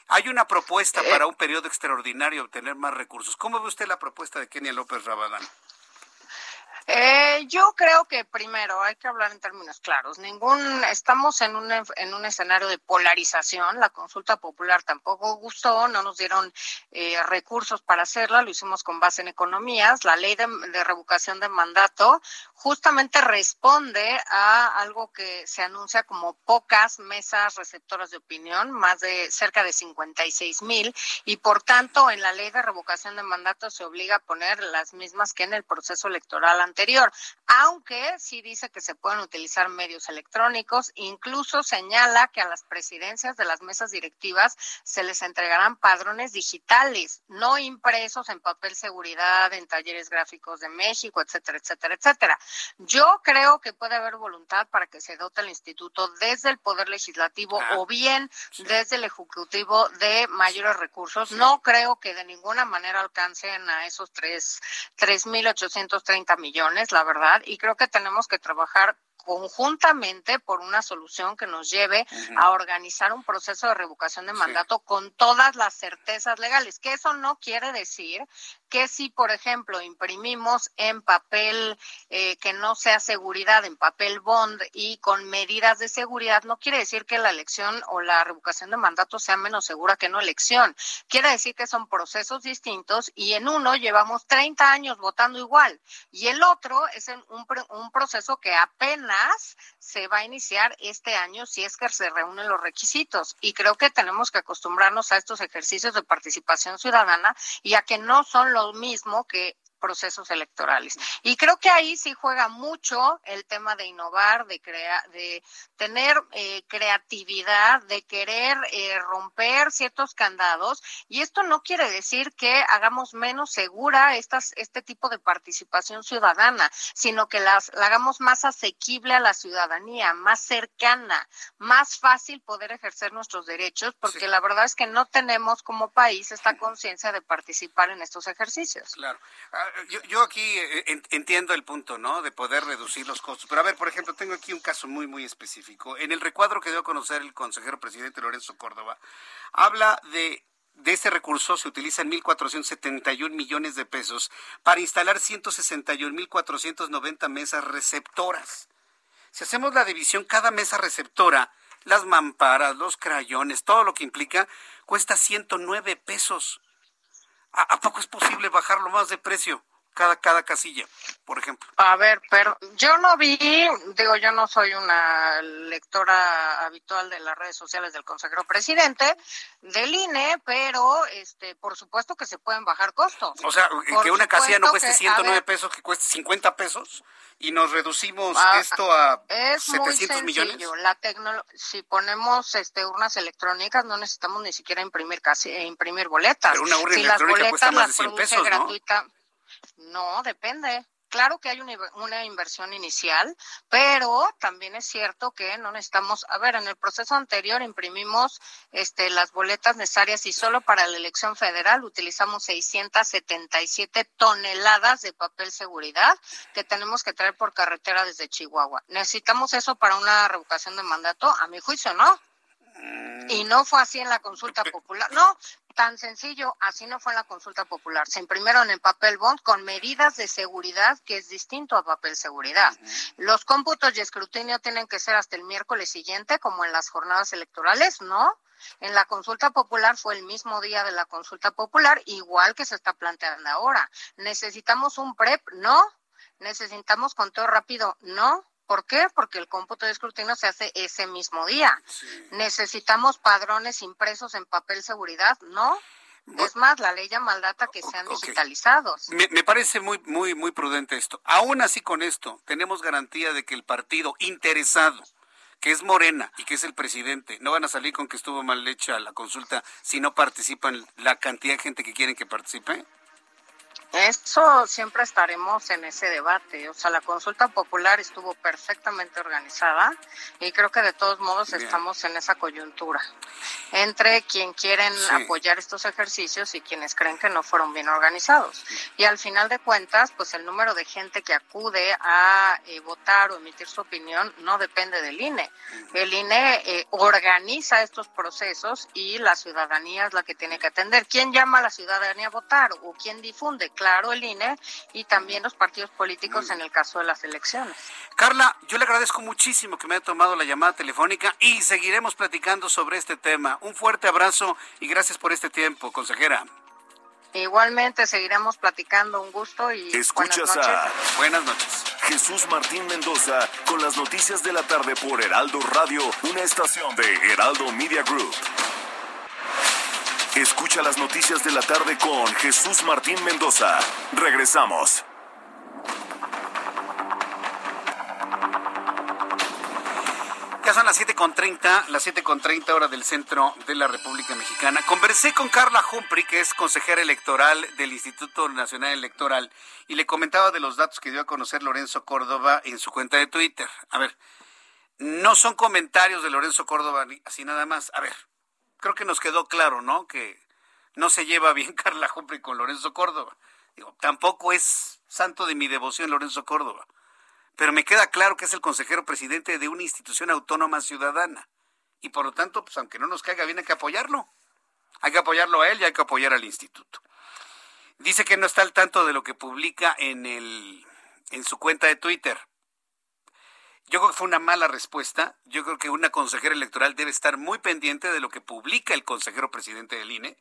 Hay una propuesta eh, para un periodo extraordinario obtener más recursos. ¿Cómo ve usted la propuesta de Kenia López Rabadán? Eh, yo creo que primero hay que hablar en términos claros. Ningún, estamos en un, en un escenario de polarización. La consulta popular tampoco gustó, no nos dieron eh, recursos para hacerla, lo hicimos con base en economías. La ley de, de revocación de mandato justamente responde a algo que se anuncia como pocas mesas receptoras de opinión, más de cerca de 56 mil, y por tanto en la ley de revocación de mandato se obliga a poner las mismas que en el proceso electoral anterior anterior, aunque sí dice que se pueden utilizar medios electrónicos, incluso señala que a las presidencias de las mesas directivas se les entregarán padrones digitales, no impresos en papel seguridad, en talleres gráficos de México, etcétera, etcétera, etcétera. Yo creo que puede haber voluntad para que se dote el instituto desde el Poder Legislativo ah, o bien desde el Ejecutivo de mayores recursos. No creo que de ninguna manera alcancen a esos tres, tres mil ochocientos treinta millones la verdad, y creo que tenemos que trabajar conjuntamente por una solución que nos lleve a organizar un proceso de revocación de mandato con todas las certezas legales, que eso no quiere decir que si, por ejemplo, imprimimos en papel eh, que no sea seguridad, en papel bond y con medidas de seguridad, no quiere decir que la elección o la revocación de mandato sea menos segura que no elección. Quiere decir que son procesos distintos y en uno llevamos 30 años votando igual y el otro es un, un proceso que apenas se va a iniciar este año si es que se reúnen los requisitos. Y creo que tenemos que acostumbrarnos a estos ejercicios de participación ciudadana y a que no son lo mismo que procesos electorales. Y creo que ahí sí juega mucho el tema de innovar, de crear, de tener eh, creatividad, de querer eh, romper ciertos candados. Y esto no quiere decir que hagamos menos segura estas, este tipo de participación ciudadana, sino que las, la hagamos más asequible a la ciudadanía, más cercana, más fácil poder ejercer nuestros derechos, porque la verdad es que no tenemos como país esta conciencia de participar en estos ejercicios. Claro. Yo, yo aquí eh, entiendo el punto, ¿no? De poder reducir los costos. Pero a ver, por ejemplo, tengo aquí un caso muy, muy específico. En el recuadro que dio a conocer el consejero presidente Lorenzo Córdoba, habla de de este recurso se utilizan 1.471 millones de pesos para instalar 161.490 mesas receptoras. Si hacemos la división, cada mesa receptora, las mamparas, los crayones, todo lo que implica, cuesta 109 pesos. ¿A, poco es posible bajarlo más de precio? Cada, cada casilla, por ejemplo. A ver, pero yo no vi, digo, yo no soy una lectora habitual de las redes sociales del consejero presidente del INE, pero este, por supuesto que se pueden bajar costos. O sea, que una casilla no cueste 109 pesos, que cueste 50 pesos y nos reducimos ah, esto a es 700 muy millones. La si ponemos este urnas electrónicas no necesitamos ni siquiera imprimir casi imprimir boletas. Pero una urna electrónica cuesta más de 100 pesos, ¿no? gratuita, no, depende. Claro que hay una, inversión inicial, pero también es cierto que no necesitamos, a ver, en el proceso anterior imprimimos este, las boletas necesarias y solo para la elección federal utilizamos 677 toneladas de papel seguridad que tenemos que traer por carretera desde Chihuahua. ¿Necesitamos eso para una revocación de mandato? A mi juicio, no. Y no fue así en la consulta popular. No, tan sencillo, así no fue en la consulta popular. Se imprimieron en papel bond con medidas de seguridad que es distinto a papel seguridad. Los cómputos y escrutinio tienen que ser hasta el miércoles siguiente, como en las jornadas electorales, ¿no? En la consulta popular fue el mismo día de la consulta popular, igual que se está planteando ahora. ¿Necesitamos un PREP? No. ¿Necesitamos conteo rápido? No. ¿Por qué? Porque el cómputo de escrutinio se hace ese mismo día. ¿Necesitamos padrones impresos en papel seguridad? No. Es más, la ley ya maldata que sean digitalizados. Me, me, parece muy, muy, muy prudente esto. Aún así con esto, tenemos garantía de que el partido interesado, que es Morena y que es el presidente, no van a salir con que estuvo mal hecha la consulta si no participan la cantidad de gente que quieren que participe. Eso siempre estaremos en ese debate. O sea, la consulta popular estuvo perfectamente organizada y creo que de todos modos estamos en esa coyuntura entre quien quieren apoyar estos ejercicios y quienes creen que no fueron bien organizados. Y al final de cuentas, pues el número de gente que acude a eh, votar o emitir su opinión no depende del INE. El INE eh, organiza estos procesos y la ciudadanía es la que tiene que atender. ¿Quién llama a la ciudadanía a votar o quién difunde? Claro, el INE y también los partidos políticos en el caso de las elecciones. Carla, yo le agradezco muchísimo que me haya tomado la llamada telefónica y seguiremos platicando sobre este tema. Un fuerte abrazo y gracias por este tiempo, consejera. Igualmente seguiremos platicando, un gusto y Escuchas buenas noches. a buenas noches. Jesús Martín Mendoza con las noticias de la tarde por Heraldo Radio, una estación de Heraldo Media Group. Escucha las noticias de la tarde con Jesús Martín Mendoza. Regresamos. Ya son las 7.30, las 7.30 hora del centro de la República Mexicana. Conversé con Carla Humphrey, que es consejera electoral del Instituto Nacional Electoral, y le comentaba de los datos que dio a conocer Lorenzo Córdoba en su cuenta de Twitter. A ver, no son comentarios de Lorenzo Córdoba así nada más. A ver, creo que nos quedó claro, ¿no? Que no se lleva bien Carla Humphrey con Lorenzo Córdoba. Digo, tampoco es santo de mi devoción Lorenzo Córdoba pero me queda claro que es el consejero presidente de una institución autónoma ciudadana. Y por lo tanto, pues aunque no nos caiga bien, hay que apoyarlo. Hay que apoyarlo a él y hay que apoyar al instituto. Dice que no está al tanto de lo que publica en, el, en su cuenta de Twitter. Yo creo que fue una mala respuesta. Yo creo que una consejera electoral debe estar muy pendiente de lo que publica el consejero presidente del INE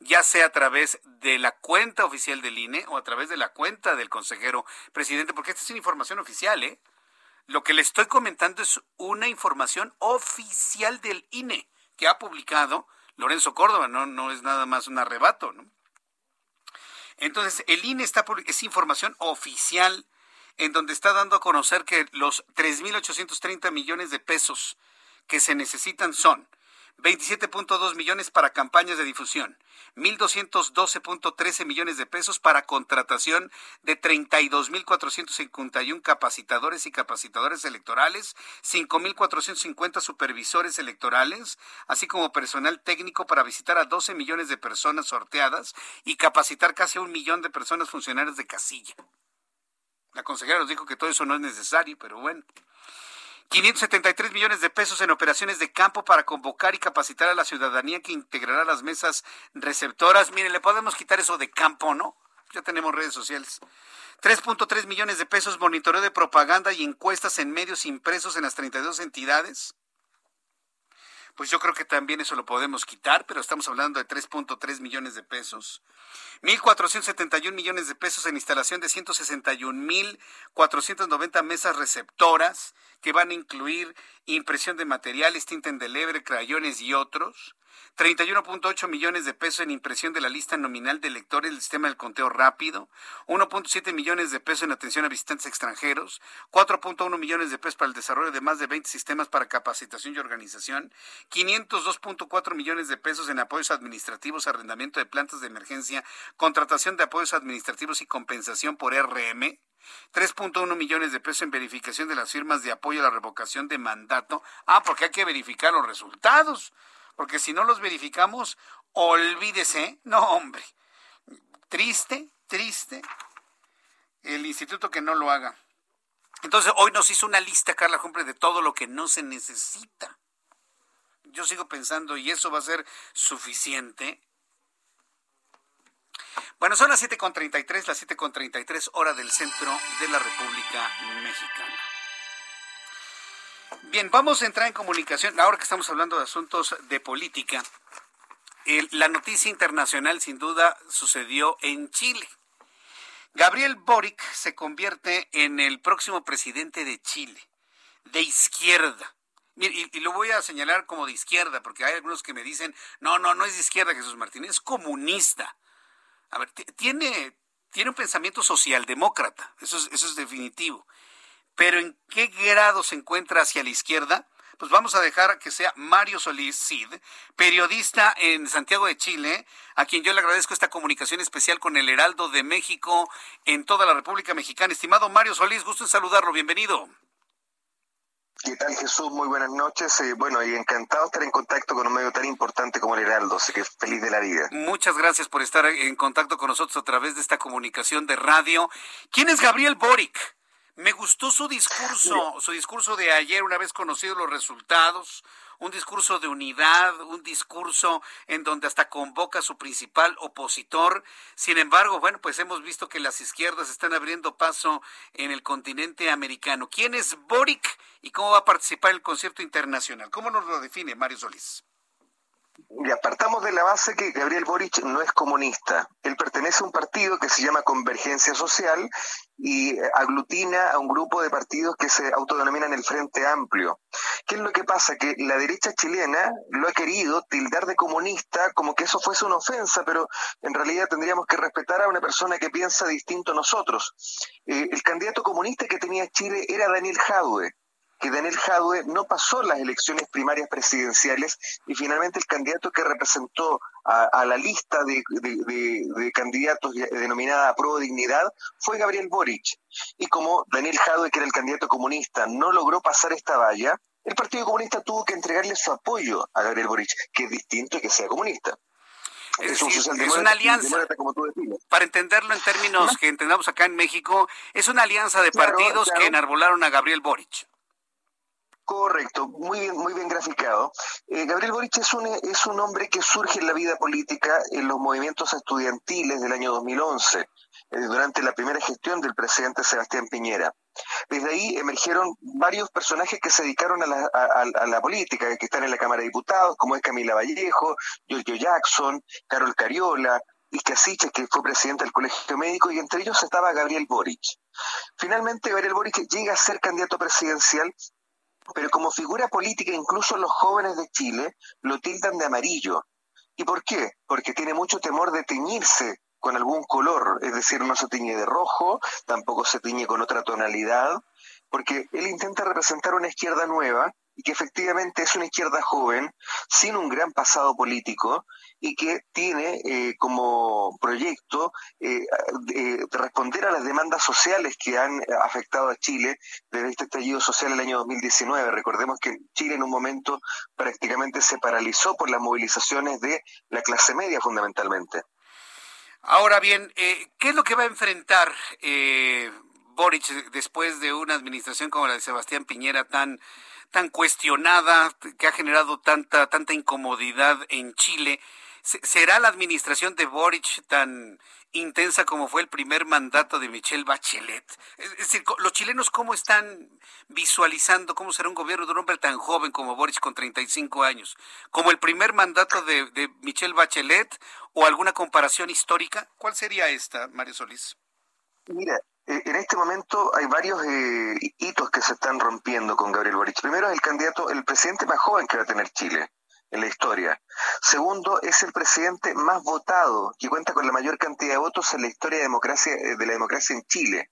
ya sea a través de la cuenta oficial del INE o a través de la cuenta del consejero presidente, porque esta es una información oficial, ¿eh? Lo que le estoy comentando es una información oficial del INE que ha publicado Lorenzo Córdoba, no, no es nada más un arrebato, ¿no? Entonces, el INE está es información oficial en donde está dando a conocer que los 3.830 millones de pesos que se necesitan son 27.2 millones para campañas de difusión, 1.212.13 millones de pesos para contratación de 32.451 capacitadores y capacitadores electorales, 5.450 supervisores electorales, así como personal técnico para visitar a 12 millones de personas sorteadas y capacitar casi un millón de personas funcionarias de casilla. La consejera nos dijo que todo eso no es necesario, pero bueno. 573 millones de pesos en operaciones de campo para convocar y capacitar a la ciudadanía que integrará las mesas receptoras. Miren, le podemos quitar eso de campo, ¿no? Ya tenemos redes sociales. 3.3 millones de pesos monitoreo de propaganda y encuestas en medios impresos en las 32 entidades. Pues yo creo que también eso lo podemos quitar, pero estamos hablando de 3.3 millones de pesos. 1.471 millones de pesos en instalación de 161.490 mesas receptoras que van a incluir impresión de materiales, tinta indeleble, crayones y otros. 31.8 millones de pesos en impresión de la lista nominal de electores del sistema del conteo rápido, 1.7 millones de pesos en atención a visitantes extranjeros, 4.1 millones de pesos para el desarrollo de más de 20 sistemas para capacitación y organización, 502.4 millones de pesos en apoyos administrativos, arrendamiento de plantas de emergencia, contratación de apoyos administrativos y compensación por RM, 3.1 millones de pesos en verificación de las firmas de apoyo a la revocación de mandato. Ah, porque hay que verificar los resultados porque si no los verificamos, olvídese, no hombre, triste, triste el instituto que no lo haga. Entonces, hoy nos hizo una lista, Carla Humphrey, de todo lo que no se necesita. Yo sigo pensando, ¿y eso va a ser suficiente? Bueno, son las 7.33, las 7.33 hora del centro de la República Mexicana. Bien, vamos a entrar en comunicación. Ahora que estamos hablando de asuntos de política, la noticia internacional sin duda sucedió en Chile. Gabriel Boric se convierte en el próximo presidente de Chile, de izquierda. Y, y, lo voy a señalar como de izquierda, porque hay algunos que me dicen, no, no, no es de izquierda Jesús Martín, es comunista. A ver, tiene, tiene un pensamiento socialdemócrata, eso es, eso es definitivo. Pero ¿en qué grado se encuentra hacia la izquierda? Pues vamos a dejar que sea Mario Solís Cid, periodista en Santiago de Chile, a quien yo le agradezco esta comunicación especial con el Heraldo de México en toda la República Mexicana. Estimado Mario Solís, gusto en saludarlo, bienvenido. ¿Qué tal Jesús? Muy buenas noches. Eh, bueno, y encantado de estar en contacto con un medio tan importante como el Heraldo, así que feliz de la vida. Muchas gracias por estar en contacto con nosotros a través de esta comunicación de radio. ¿Quién es Gabriel Boric? Me gustó su discurso, su discurso de ayer, una vez conocidos los resultados, un discurso de unidad, un discurso en donde hasta convoca a su principal opositor. Sin embargo, bueno, pues hemos visto que las izquierdas están abriendo paso en el continente americano. ¿Quién es Boric y cómo va a participar en el concierto internacional? ¿Cómo nos lo define Mario Solís? Y apartamos de la base que Gabriel Boric no es comunista. Él pertenece a un partido que se llama Convergencia Social y aglutina a un grupo de partidos que se autodenominan el Frente Amplio. ¿Qué es lo que pasa? Que la derecha chilena lo ha querido tildar de comunista como que eso fuese una ofensa, pero en realidad tendríamos que respetar a una persona que piensa distinto a nosotros. Eh, el candidato comunista que tenía Chile era Daniel Jadue que Daniel Jadue no pasó las elecciones primarias presidenciales y finalmente el candidato que representó a, la lista de, candidatos denominada Pro Dignidad fue Gabriel Boric. Y como Daniel Jadue, que era el candidato comunista, no logró pasar esta valla, el Partido Comunista tuvo que entregarle su apoyo a Gabriel Boric, que es distinto que sea comunista. Es, una alianza, para entenderlo en términos que entendamos acá en México, es una alianza de partidos que enarbolaron a Gabriel Boric. Correcto, muy bien, muy bien graficado. Eh, Gabriel Boric es un, es un hombre que surge en la vida política en los movimientos estudiantiles del año 2011, eh, durante la primera gestión del presidente Sebastián Piñera. Desde ahí emergieron varios personajes que se dedicaron a la, a la política, que están en la Cámara de Diputados, como es Camila Vallejo, Giorgio Jackson, Carol Cariola, Iscasiche, que fue presidente del Colegio Médico, y entre ellos estaba Gabriel Boric. Finalmente, Gabriel Boric llega a ser candidato presidencial pero como figura política incluso los jóvenes de Chile lo tildan de amarillo. ¿Y por qué? Porque tiene mucho temor de teñirse con algún color, es decir, no se tiñe de rojo, tampoco se tiñe con otra tonalidad, porque él intenta representar una izquierda nueva y que efectivamente es una izquierda joven, sin un gran pasado político, y que tiene eh, como proyecto eh, responder a las demandas sociales que han afectado a Chile desde este estallido social el año 2019. Recordemos que Chile en un momento prácticamente se paralizó por las movilizaciones de la clase media fundamentalmente. Ahora bien, eh, ¿qué es lo que va a enfrentar Boric después de una administración como la de Sebastián Piñera tan tan cuestionada, que ha generado tanta, tanta incomodidad en Chile. ¿Será la administración de Boric tan intensa como fue el primer mandato de Michelle Bachelet. Es decir, los chilenos cómo están visualizando cómo será un gobierno de un hombre tan joven como Boris con 35 años, como el primer mandato de, de Michelle Bachelet o alguna comparación histórica. ¿Cuál sería esta, Mario Solís? Mira, en este momento hay varios eh, hitos que se están rompiendo con Gabriel Boric. Primero es el candidato, el presidente más joven que va a tener Chile en la historia. Segundo, es el presidente más votado, que cuenta con la mayor cantidad de votos en la historia de, democracia, eh, de la democracia en Chile.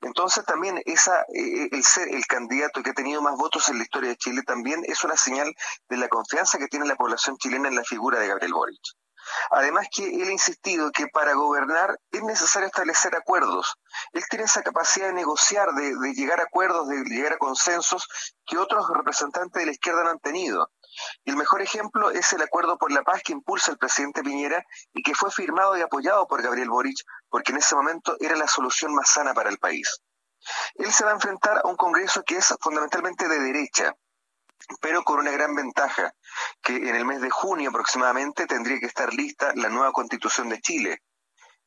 Entonces también esa, el ser el candidato que ha tenido más votos en la historia de Chile también es una señal de la confianza que tiene la población chilena en la figura de Gabriel Boric. Además que él ha insistido que para gobernar es necesario establecer acuerdos. Él tiene esa capacidad de negociar, de, llegar a acuerdos, de llegar a consensos que otros representantes de la izquierda no han tenido. Y el mejor ejemplo es el acuerdo por la paz que impulsa el presidente Piñera y que fue firmado y apoyado por Gabriel Boric, porque en ese momento era la solución más sana para el país. Él se va a enfrentar a un Congreso que es fundamentalmente de derecha, pero con una gran ventaja, que en el mes de junio aproximadamente tendría que estar lista la nueva constitución de Chile.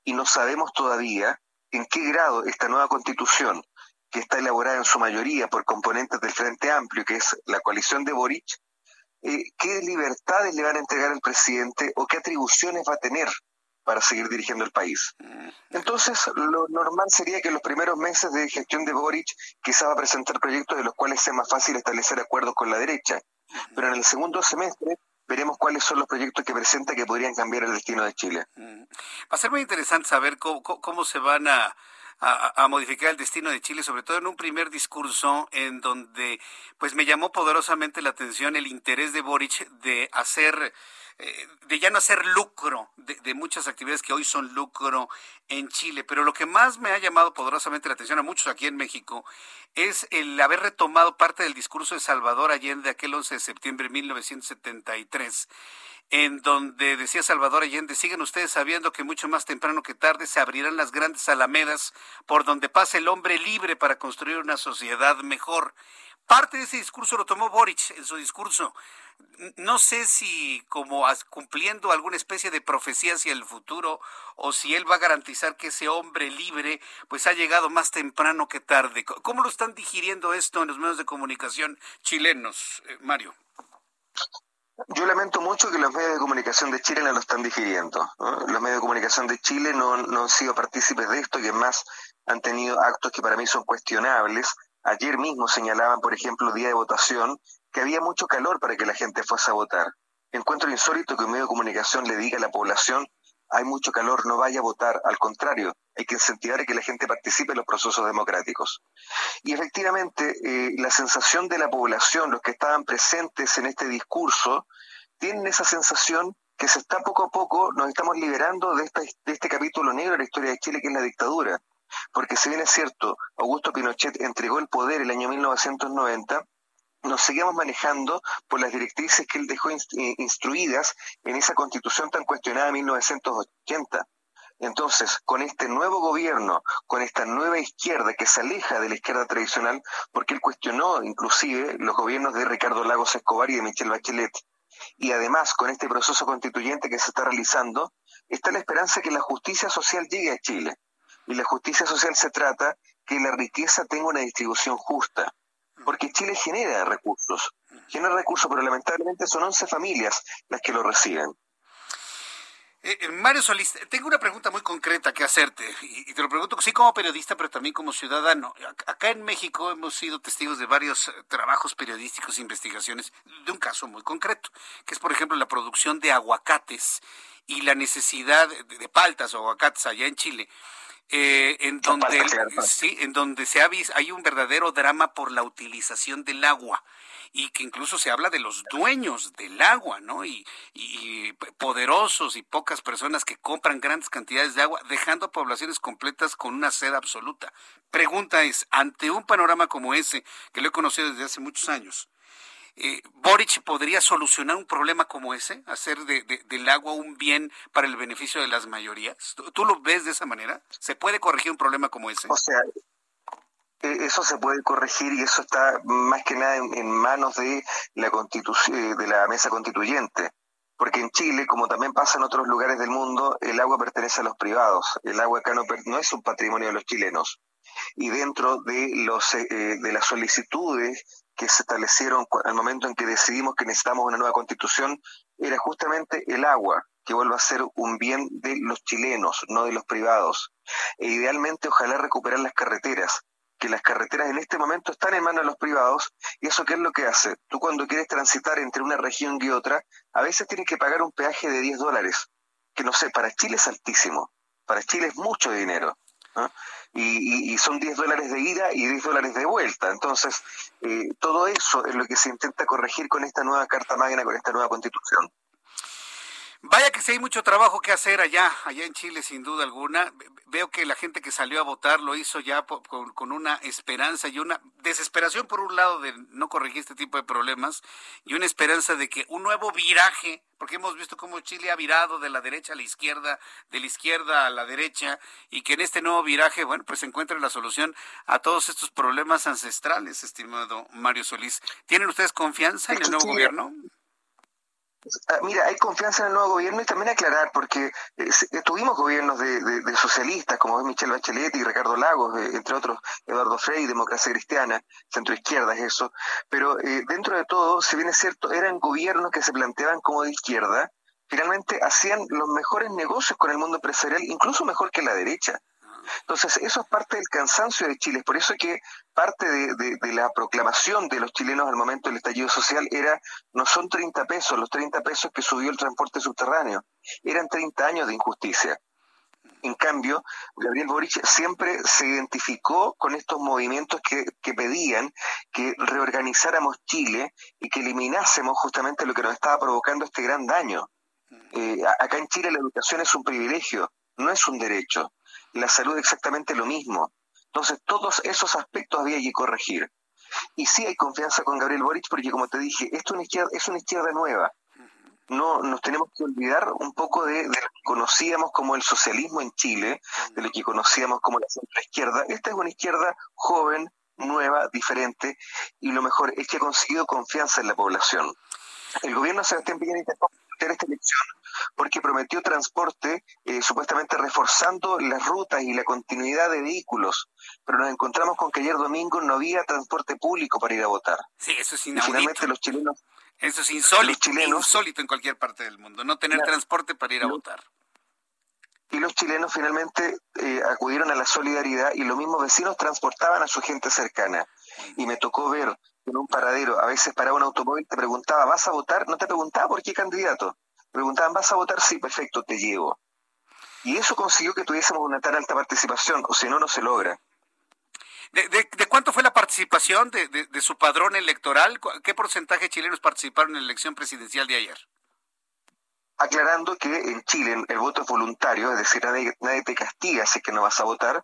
Y no sabemos todavía en qué grado esta nueva constitución, que está elaborada en su mayoría por componentes del Frente Amplio, que es la coalición de Boric, eh, qué libertades le van a entregar al presidente o qué atribuciones va a tener para seguir dirigiendo el país. Entonces, lo normal sería que en los primeros meses de gestión de Boric quizá va a presentar proyectos de los cuales sea más fácil establecer acuerdos con la derecha. Pero en el segundo semestre veremos cuáles son los proyectos que presenta que podrían cambiar el destino de Chile. Va a ser muy interesante saber cómo, se van a, a, modificar el destino de Chile, sobre todo en un primer discurso en donde pues me llamó poderosamente la atención el interés de Boric de hacer de ya no hacer lucro de, muchas actividades que hoy son lucro en Chile. Pero lo que más me ha llamado poderosamente la atención a muchos aquí en México es el haber retomado parte del discurso de Salvador Allende aquel 11 de septiembre de 1973 en donde decía Salvador Allende, siguen ustedes sabiendo que mucho más temprano que tarde se abrirán las grandes alamedas por donde pasa el hombre libre para construir una sociedad mejor. Parte de ese discurso lo tomó Boric en su discurso no sé si como cumpliendo alguna especie de profecía hacia el futuro o si él va a garantizar que ese hombre libre pues ha llegado más temprano que tarde. ¿Cómo lo están digiriendo esto en los medios de comunicación chilenos, eh, Mario? Yo lamento mucho que los medios de comunicación de Chile no lo están digiriendo. Los medios de comunicación de Chile no, no han sido partícipes de esto y además han tenido actos que para mí son cuestionables. Ayer mismo señalaban, por ejemplo, día de votación, que había mucho calor para que la gente fuese a votar. Encuentro insólito que un medio de comunicación le diga a la población hay mucho calor, no vaya a votar. Al contrario, hay que incentivar a que la gente participe en los procesos democráticos. Y efectivamente, eh, la sensación de la población, los que estaban presentes en este discurso, tienen esa sensación que se está poco a poco, nos estamos liberando de, de este capítulo negro de la historia de Chile, que es la dictadura. Porque si bien es cierto, Augusto Pinochet entregó el poder el año 1990, nos seguimos manejando por las directrices que él dejó eh, instruidas en esa constitución tan cuestionada de 1980. Entonces, con este nuevo gobierno, con esta nueva izquierda que se aleja de la izquierda tradicional, porque él cuestionó inclusive los gobiernos de Ricardo Lagos Escobar y de Michelle Bachelet, y además con este proceso constituyente que se está realizando, está la esperanza de que la justicia social llegue a Chile. Y la justicia social se trata que la riqueza tenga una distribución justa porque Chile genera recursos, genera recursos, pero lamentablemente son 11 familias las que lo reciben. Eh, eh, Mario Solís, tengo una pregunta muy concreta que hacerte, y, te lo pregunto sí como periodista, pero también como ciudadano. Acá en México hemos sido testigos de varios eh, trabajos periodísticos e investigaciones de un caso muy concreto, que es, por ejemplo, la producción de aguacates y la necesidad de paltas o aguacates allá en Chile eh, en donde sí, en donde se ha visto, hay un verdadero drama por la utilización del agua y que incluso se habla de los dueños del agua, ¿no? Y, y, poderosos y pocas personas que compran grandes cantidades de agua, dejando poblaciones completas con una sed absoluta. Pregunta es, ante un panorama como ese, que lo he conocido desde hace muchos años, eh, Boric podría solucionar un problema como ese, hacer de, del agua un bien para el beneficio de las mayorías. ¿Tú, lo ves de esa manera? ¿Se puede corregir un problema como ese? O sea, e, eso se puede corregir y eso está más que nada en, manos de la constitución, de la mesa constituyente. porque en Chile, como también pasa en otros lugares del mundo, el agua pertenece a los privados. El agua acá no, no es un patrimonio de los chilenos. Y dentro de, los, eh, de las solicitudes que se establecieron al momento en que decidimos que necesitamos una nueva constitución, era justamente el agua, que vuelva a ser un bien de los chilenos, no de los privados. E idealmente, ojalá recuperar las carreteras, que las carreteras en este momento están en manos de los privados, y eso qué es lo que hace. Tú cuando quieres transitar entre una región y otra, a veces tienes que pagar un peaje de 10 dólares, que no sé, para Chile es altísimo, para Chile es mucho dinero. Y, son 10 dólares de ida y 10 dólares de vuelta. Entonces, eh, todo eso es lo que se intenta corregir con esta nueva Carta Magna, con esta nueva Constitución. Vaya que sí hay mucho trabajo que hacer allá, allá en Chile, sin duda alguna. Veo que la gente que salió a votar lo hizo ya con, una esperanza y una desesperación, por un lado, de no corregir este tipo de problemas, y una esperanza de que un nuevo viraje, porque hemos visto cómo Chile ha virado de la derecha a la izquierda, de la izquierda a la derecha, y que en este nuevo viraje, bueno, pues se encuentre la solución a todos estos problemas ancestrales, estimado Mario Solís. ¿Tienen ustedes confianza en el nuevo gobierno? Ah, mira, hay confianza en el nuevo gobierno y también aclarar, porque eh, eh, tuvimos gobiernos de, socialistas, como es Michelle Bachelet y Ricardo Lagos, eh, entre otros Eduardo Frey, Democracia Cristiana, centro izquierda es eso, pero dentro de todo, si bien es cierto, eran gobiernos que se planteaban como de izquierda, finalmente hacían los mejores negocios con el mundo empresarial, incluso mejor que la derecha. Entonces, eso es parte del cansancio de Chile. Por eso que parte de, la proclamación de los chilenos al momento del estallido social era, no son 30 pesos, los 30 pesos que subió el transporte subterráneo, eran 30 años de injusticia. En cambio, Gabriel Boric siempre se identificó con estos movimientos que, pedían que reorganizáramos Chile y que eliminásemos justamente lo que nos estaba provocando este gran daño. Eh, acá en Chile la educación es un privilegio, no es un derecho la salud exactamente lo mismo. Entonces, todos esos aspectos había que corregir. Y sí hay confianza con Gabriel Boric porque, como te dije, esto es una izquierda, es una izquierda nueva. No nos tenemos que olvidar un poco de, lo que conocíamos como el socialismo en Chile, de lo que conocíamos como la centro izquierda. Esta es una izquierda joven, nueva, diferente, y lo mejor es que ha conseguido confianza en la población. El gobierno de Sebastián Piñera hacer esta elección porque prometió transporte eh, supuestamente reforzando las rutas y la continuidad de vehículos, pero nos encontramos con que ayer domingo no había transporte público para ir a votar. Sí, eso es inaudito. Y finalmente los chilenos... Eso es insólito, insólito en cualquier parte del mundo, no tener transporte para ir a votar. Y los chilenos finalmente eh, acudieron a la solidaridad y los mismos vecinos transportaban a su gente cercana. Y me tocó ver en un paradero, a veces para un automóvil, te preguntaba, ¿vas a votar? No te preguntaba por qué candidato preguntaban, ¿vas a votar? Sí, perfecto, te llevo. Y eso consiguió que tuviésemos una tan alta participación, o si no, no se logra. ¿De, cuánto fue la participación de, de, su padrón electoral? ¿Qué porcentaje de chilenos participaron en la elección presidencial de ayer? Aclarando que en Chile el voto es voluntario, es decir, nadie, nadie te castiga si es que no vas a votar.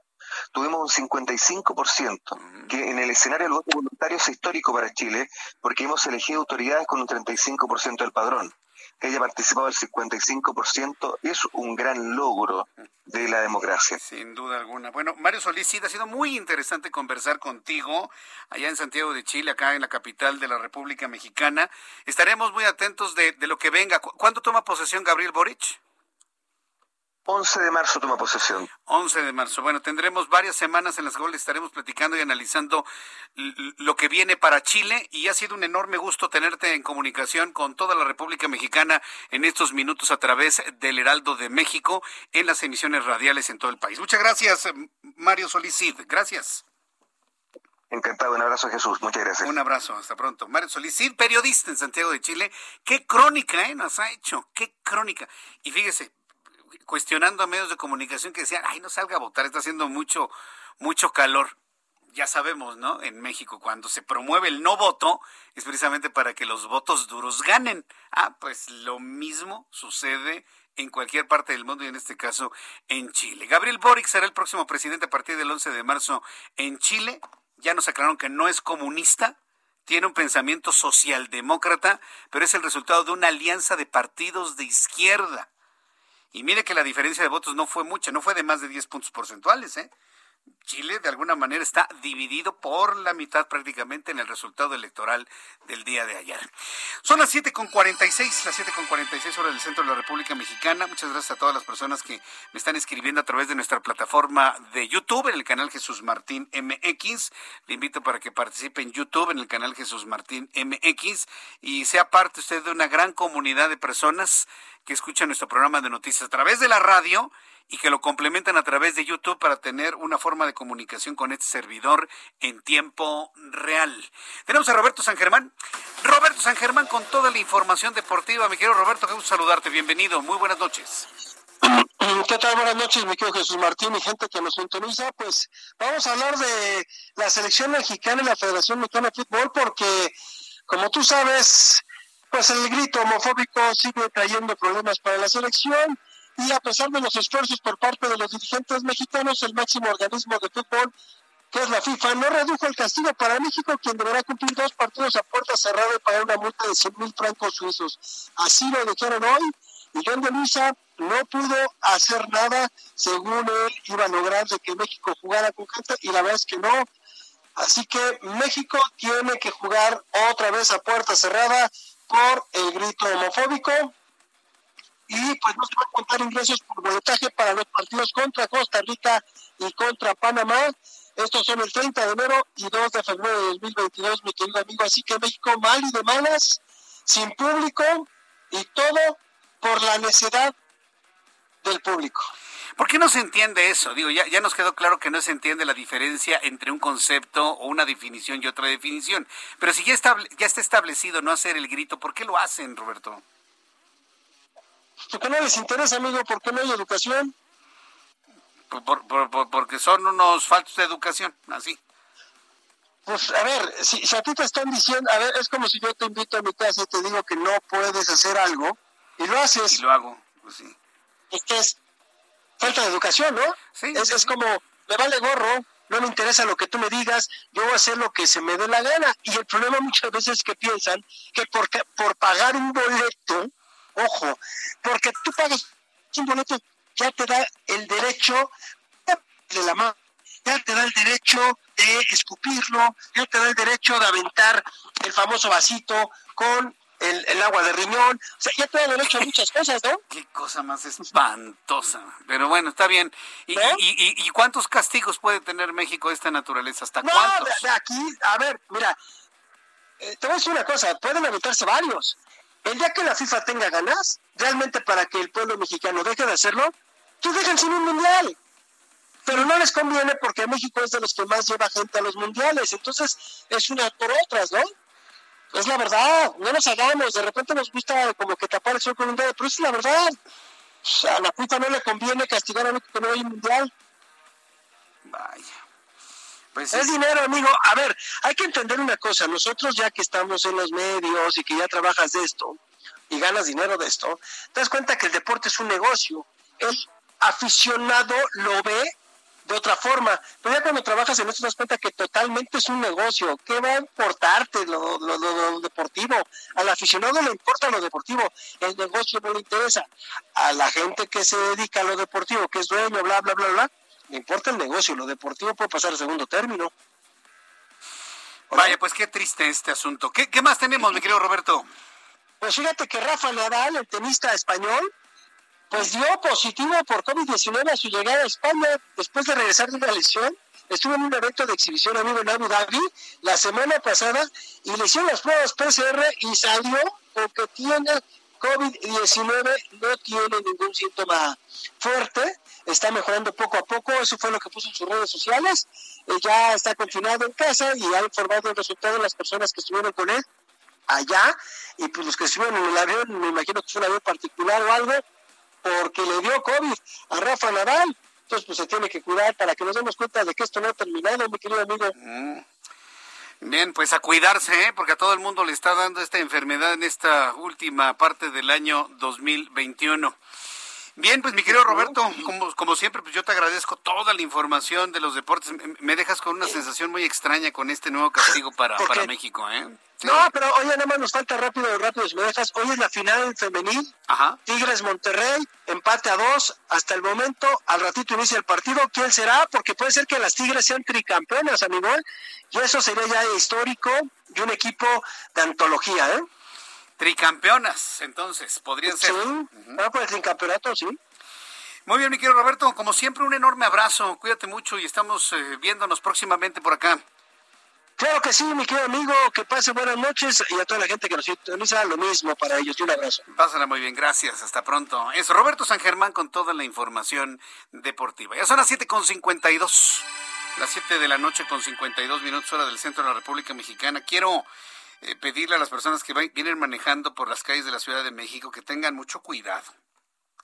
Tuvimos un 55%, que en el escenario del voto voluntario es histórico para Chile, porque hemos elegido autoridades con un 35% del padrón que haya participado el 55% es un gran logro de la democracia. Sin duda alguna. Bueno, Mario Solís, sí, ha sido muy interesante conversar contigo allá en Santiago de Chile, acá en la capital de la República Mexicana. Estaremos muy atentos de, de lo que venga. ¿Cuándo toma posesión Gabriel Boric? 11 de marzo toma posesión. 11 de marzo. Bueno, tendremos varias semanas en las cuales estaremos platicando y analizando lo que viene para Chile y ha sido un enorme gusto tenerte en comunicación con toda la República Mexicana en estos minutos a través del Heraldo de México en las emisiones radiales en todo el país. Muchas gracias, Mario Solicid. Gracias. Encantado, un abrazo Jesús, muchas gracias. Un abrazo, hasta pronto. Mario Solicid, periodista en Santiago de Chile. Qué crónica eh, nos ha hecho, qué crónica. Y fíjese, cuestionando a medios de comunicación que decían, ay, no salga a votar, está haciendo mucho, mucho calor. Ya sabemos, ¿no? En México, cuando se promueve el no voto, es precisamente para que los votos duros ganen. Ah, pues lo mismo sucede en cualquier parte del mundo y en este caso en Chile. Gabriel Boric será el próximo presidente a partir del 11 de marzo en Chile. Ya nos aclararon que no es comunista, tiene un pensamiento socialdemócrata, pero es el resultado de una alianza de partidos de izquierda. Y mire que la diferencia de votos no fue mucha, no fue de más de 10 puntos porcentuales, ¿eh? Chile de alguna manera está dividido por la mitad prácticamente en el resultado electoral del día de ayer. Son las 7.46, las 7.46 horas del centro de la República Mexicana. Muchas gracias a todas las personas que me están escribiendo a través de nuestra plataforma de YouTube, en el canal Jesús Martín MX. Le invito para que participe en YouTube, en el canal Jesús Martín MX, y sea parte usted de una gran comunidad de personas que escuchan nuestro programa de noticias a través de la radio y que lo complementan a través de YouTube para tener una forma de comunicación con este servidor en tiempo real. Tenemos a Roberto San Germán. Roberto San Germán con toda la información deportiva. Mi querido Roberto, qué gusto saludarte. Bienvenido. Muy buenas noches. ¿Qué tal? Buenas noches, mi querido Jesús Martín y gente que nos sintoniza. Pues vamos a hablar de la selección mexicana y la Federación Mexicana de Fútbol porque, como tú sabes, pues el grito homofóbico sigue trayendo problemas para la selección y a pesar de los esfuerzos por parte de los dirigentes mexicanos, el máximo organismo de fútbol, que es la FIFA, no redujo el castigo para México, quien deberá cumplir dos partidos a puerta cerrada y pagar una multa de 100 mil francos suizos. Así lo dijeron hoy, y John de Luisa no pudo hacer nada, según él iba a lograr de que México jugara con gente, y la verdad es que no. Así que México tiene que jugar otra vez a puerta cerrada por el grito homofóbico y pues no se van a contar ingresos por boletaje para los partidos contra Costa Rica y contra Panamá. Estos son el 30 de enero y 2 de febrero de 2022, mi querido amigo. Así que México mal y de malas, sin público y todo por la necedad del público. ¿Por qué no se entiende eso? Digo, ya, ya nos quedó claro que no se entiende la diferencia entre un concepto o una definición y otra definición. Pero si ya, ya está establecido no hacer el grito, ¿por qué lo hacen, Roberto? ¿Por qué no les interesa, amigo? ¿Por qué no hay educación? porque son unos faltos de educación, así. Pues a ver, si, a ti te están diciendo, a ver, es como si yo te invito a mi casa y te digo que no puedes hacer algo y lo haces. Y lo hago, pues sí. Esto es falta de educación, ¿no? Sí. Es, es como, me vale gorro, no me interesa lo que tú me digas, yo voy a hacer lo que se me dé la gana. Y el problema muchas veces es que piensan que por, por pagar un boleto, Ojo, porque tú pagas un boleto, ya te da el derecho de la mano, ya te da el derecho de escupirlo, ya te da el derecho de aventar el famoso vasito con el, agua de riñón, o sea, ya te da el derecho a muchas cosas, ¿no? Qué cosa más espantosa, pero bueno, está bien. ¿Y, y, cuántos castigos puede tener México de esta naturaleza? ¿Hasta no, cuántos? De, aquí, a ver, mira, eh, te voy a decir una cosa, pueden aventarse varios. El día que la FIFA tenga ganas, realmente para que el pueblo mexicano deje de hacerlo, tú dejan sin un mundial. Pero no les conviene porque México es de los que más lleva gente a los mundiales. Entonces, es una por otras, ¿no? Es la verdad, no nos hagamos. De repente nos gusta como que tapar el sol con un dedo, pero es la verdad. a la FIFA no le conviene castigar a México que no hay mundial. Vaya. Pues es dinero, amigo. A ver, hay que entender una cosa. Nosotros ya que estamos en los medios y que ya trabajas de esto y ganas dinero de esto, te das cuenta que el deporte es un negocio. El aficionado lo ve de otra forma. Pero ya cuando trabajas en esto te das cuenta que totalmente es un negocio. ¿Qué va a importarte lo, lo, deportivo? Al aficionado le importa lo deportivo. El negocio no le interesa. A la gente que se dedica a lo deportivo, que es dueño, bla, bla, bla, bla, le importa el negocio, lo deportivo puede pasar a segundo término. Vaya, pues qué triste este asunto. ¿Qué, qué más tenemos, mi querido Roberto? Pues fíjate que Rafa Nadal, el tenista español, pues dio positivo por COVID-19 a su llegada a España después de regresar de una lesión. Estuvo en un evento de exhibición amigo en Abu Dhabi la semana pasada y le hicieron las pruebas PCR y salió porque tiene COVID-19, no tiene ningún síntoma fuerte está mejorando poco a poco, eso fue lo que puso en sus redes sociales, eh, ya está confinado en casa y ha informado el resultado de las personas que estuvieron con él allá, y pues los que estuvieron en el avión, me imagino que fue un avión particular o algo, porque le dio COVID a Rafa Nadal, entonces pues se tiene que cuidar para que nos demos cuenta de que esto no ha terminado, mi querido amigo. Mm. Bien, pues a cuidarse, ¿eh? porque a todo el mundo le está dando esta enfermedad en esta última parte del año 2021. Bien, pues mi querido Roberto, como, como siempre, pues yo te agradezco toda la información de los deportes. Me dejas con una sensación muy extraña con este nuevo castigo para, para México, ¿eh? No, pero oye, nada más nos falta rápido, rápido, si me dejas. Hoy es la final femenil. Ajá. Tigres Monterrey, empate a dos. Hasta el momento, al ratito inicia el partido. ¿Quién será? Porque puede ser que las Tigres sean tricampeonas, amigo. Y eso sería ya histórico y un equipo de antología, ¿eh? Tricampeonas, entonces, podrían ser. Sí, ah, pues el campeonato, sí. Muy bien, mi querido Roberto, como siempre, un enorme abrazo. Cuídate mucho y estamos eh, viéndonos próximamente por acá. Claro que sí, mi querido amigo, que pase buenas noches y a toda la gente que nos sintoniza lo mismo para ellos. un abrazo. Pásala muy bien, gracias, hasta pronto. Es Roberto San Germán con toda la información deportiva. Ya son las 7.52, las 7 de la noche con 52 minutos hora del centro de la República Mexicana. Quiero eh, pedirle a las personas que vienen manejando por las calles de la Ciudad de México que tengan mucho cuidado,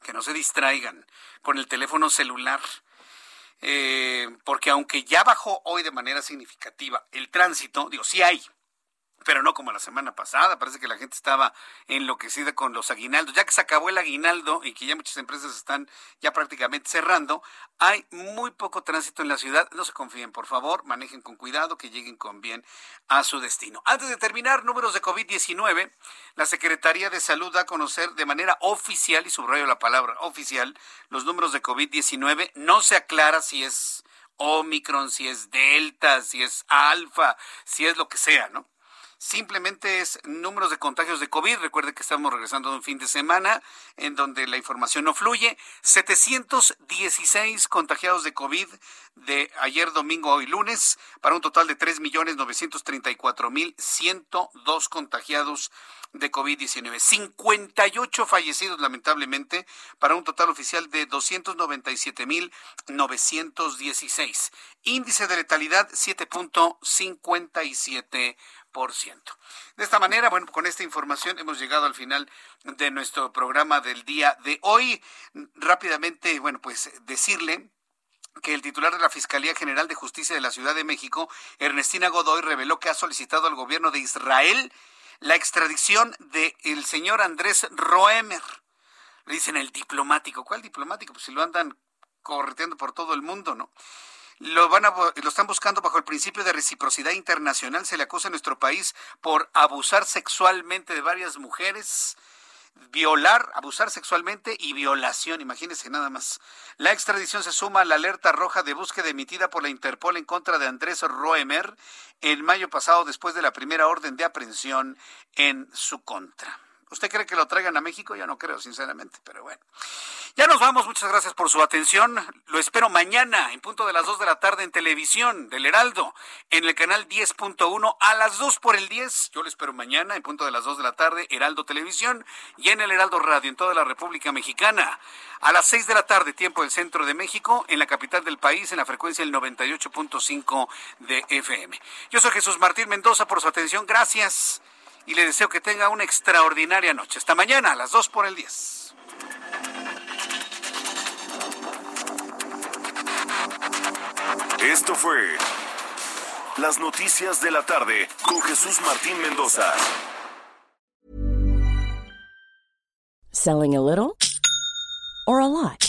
que no se distraigan con el teléfono celular. Eh, porque aunque ya bajó hoy de manera significativa el tránsito, digo, sí hay, pero no como la semana pasada. Parece que la gente estaba enloquecida con los aguinaldos. Ya que se acabó el aguinaldo y que ya muchas empresas están ya prácticamente cerrando, hay muy poco tránsito en la ciudad. No se confíen, por favor, manejen con cuidado, que lleguen con bien a su destino. Antes de terminar, números de COVID-19, la Secretaría de Salud da a conocer de manera oficial, y subrayo la palabra oficial, los números de COVID-19. No se aclara si es Omicron, si es Delta, si es Alfa, si es lo que sea, ¿no? Simplemente es números de contagios de COVID. Recuerde que estamos regresando de un fin de semana en donde la información no fluye. 716 contagiados de COVID de ayer domingo hoy lunes para un total de 3.934.102 contagiados de COVID-19. 58 fallecidos lamentablemente para un total oficial de 297.916. Índice de letalidad 7.57 de esta manera, bueno, con esta información hemos llegado al final de nuestro programa del día de hoy. Rápidamente, bueno, pues decirle que el titular de la Fiscalía General de Justicia de la Ciudad de México, Ernestina Godoy, reveló que ha solicitado al gobierno de Israel la extradición del señor Andrés Roemer. Le dicen el diplomático. ¿Cuál diplomático? Pues si lo andan correteando por todo el mundo, ¿no? Lo van a, lo están buscando bajo el principio de reciprocidad internacional. Se le acusa a nuestro país por abusar sexualmente de varias mujeres, violar, abusar sexualmente y violación. Imagínense nada más. La extradición se suma a la alerta roja de búsqueda emitida por la Interpol en contra de Andrés Roemer en mayo pasado después de la primera orden de aprehensión en su contra. ¿Usted cree que lo traigan a México? Yo no creo, sinceramente, pero bueno. Ya nos vamos, muchas gracias por su atención. Lo espero mañana en punto de las 2 de la tarde en televisión del Heraldo, en el canal 10.1 a las 2 por el 10. Yo lo espero mañana en punto de las 2 de la tarde, Heraldo Televisión y en el Heraldo Radio en toda la República Mexicana. A las 6 de la tarde, tiempo del centro de México, en la capital del país, en la frecuencia del 98.5 de FM. Yo soy Jesús Martín Mendoza por su atención. Gracias y le deseo que tenga una extraordinaria noche. Hasta mañana a las 2 por el 10. Esto fue Las Noticias de la Tarde con Jesús Martín Mendoza. Selling a little or a lot?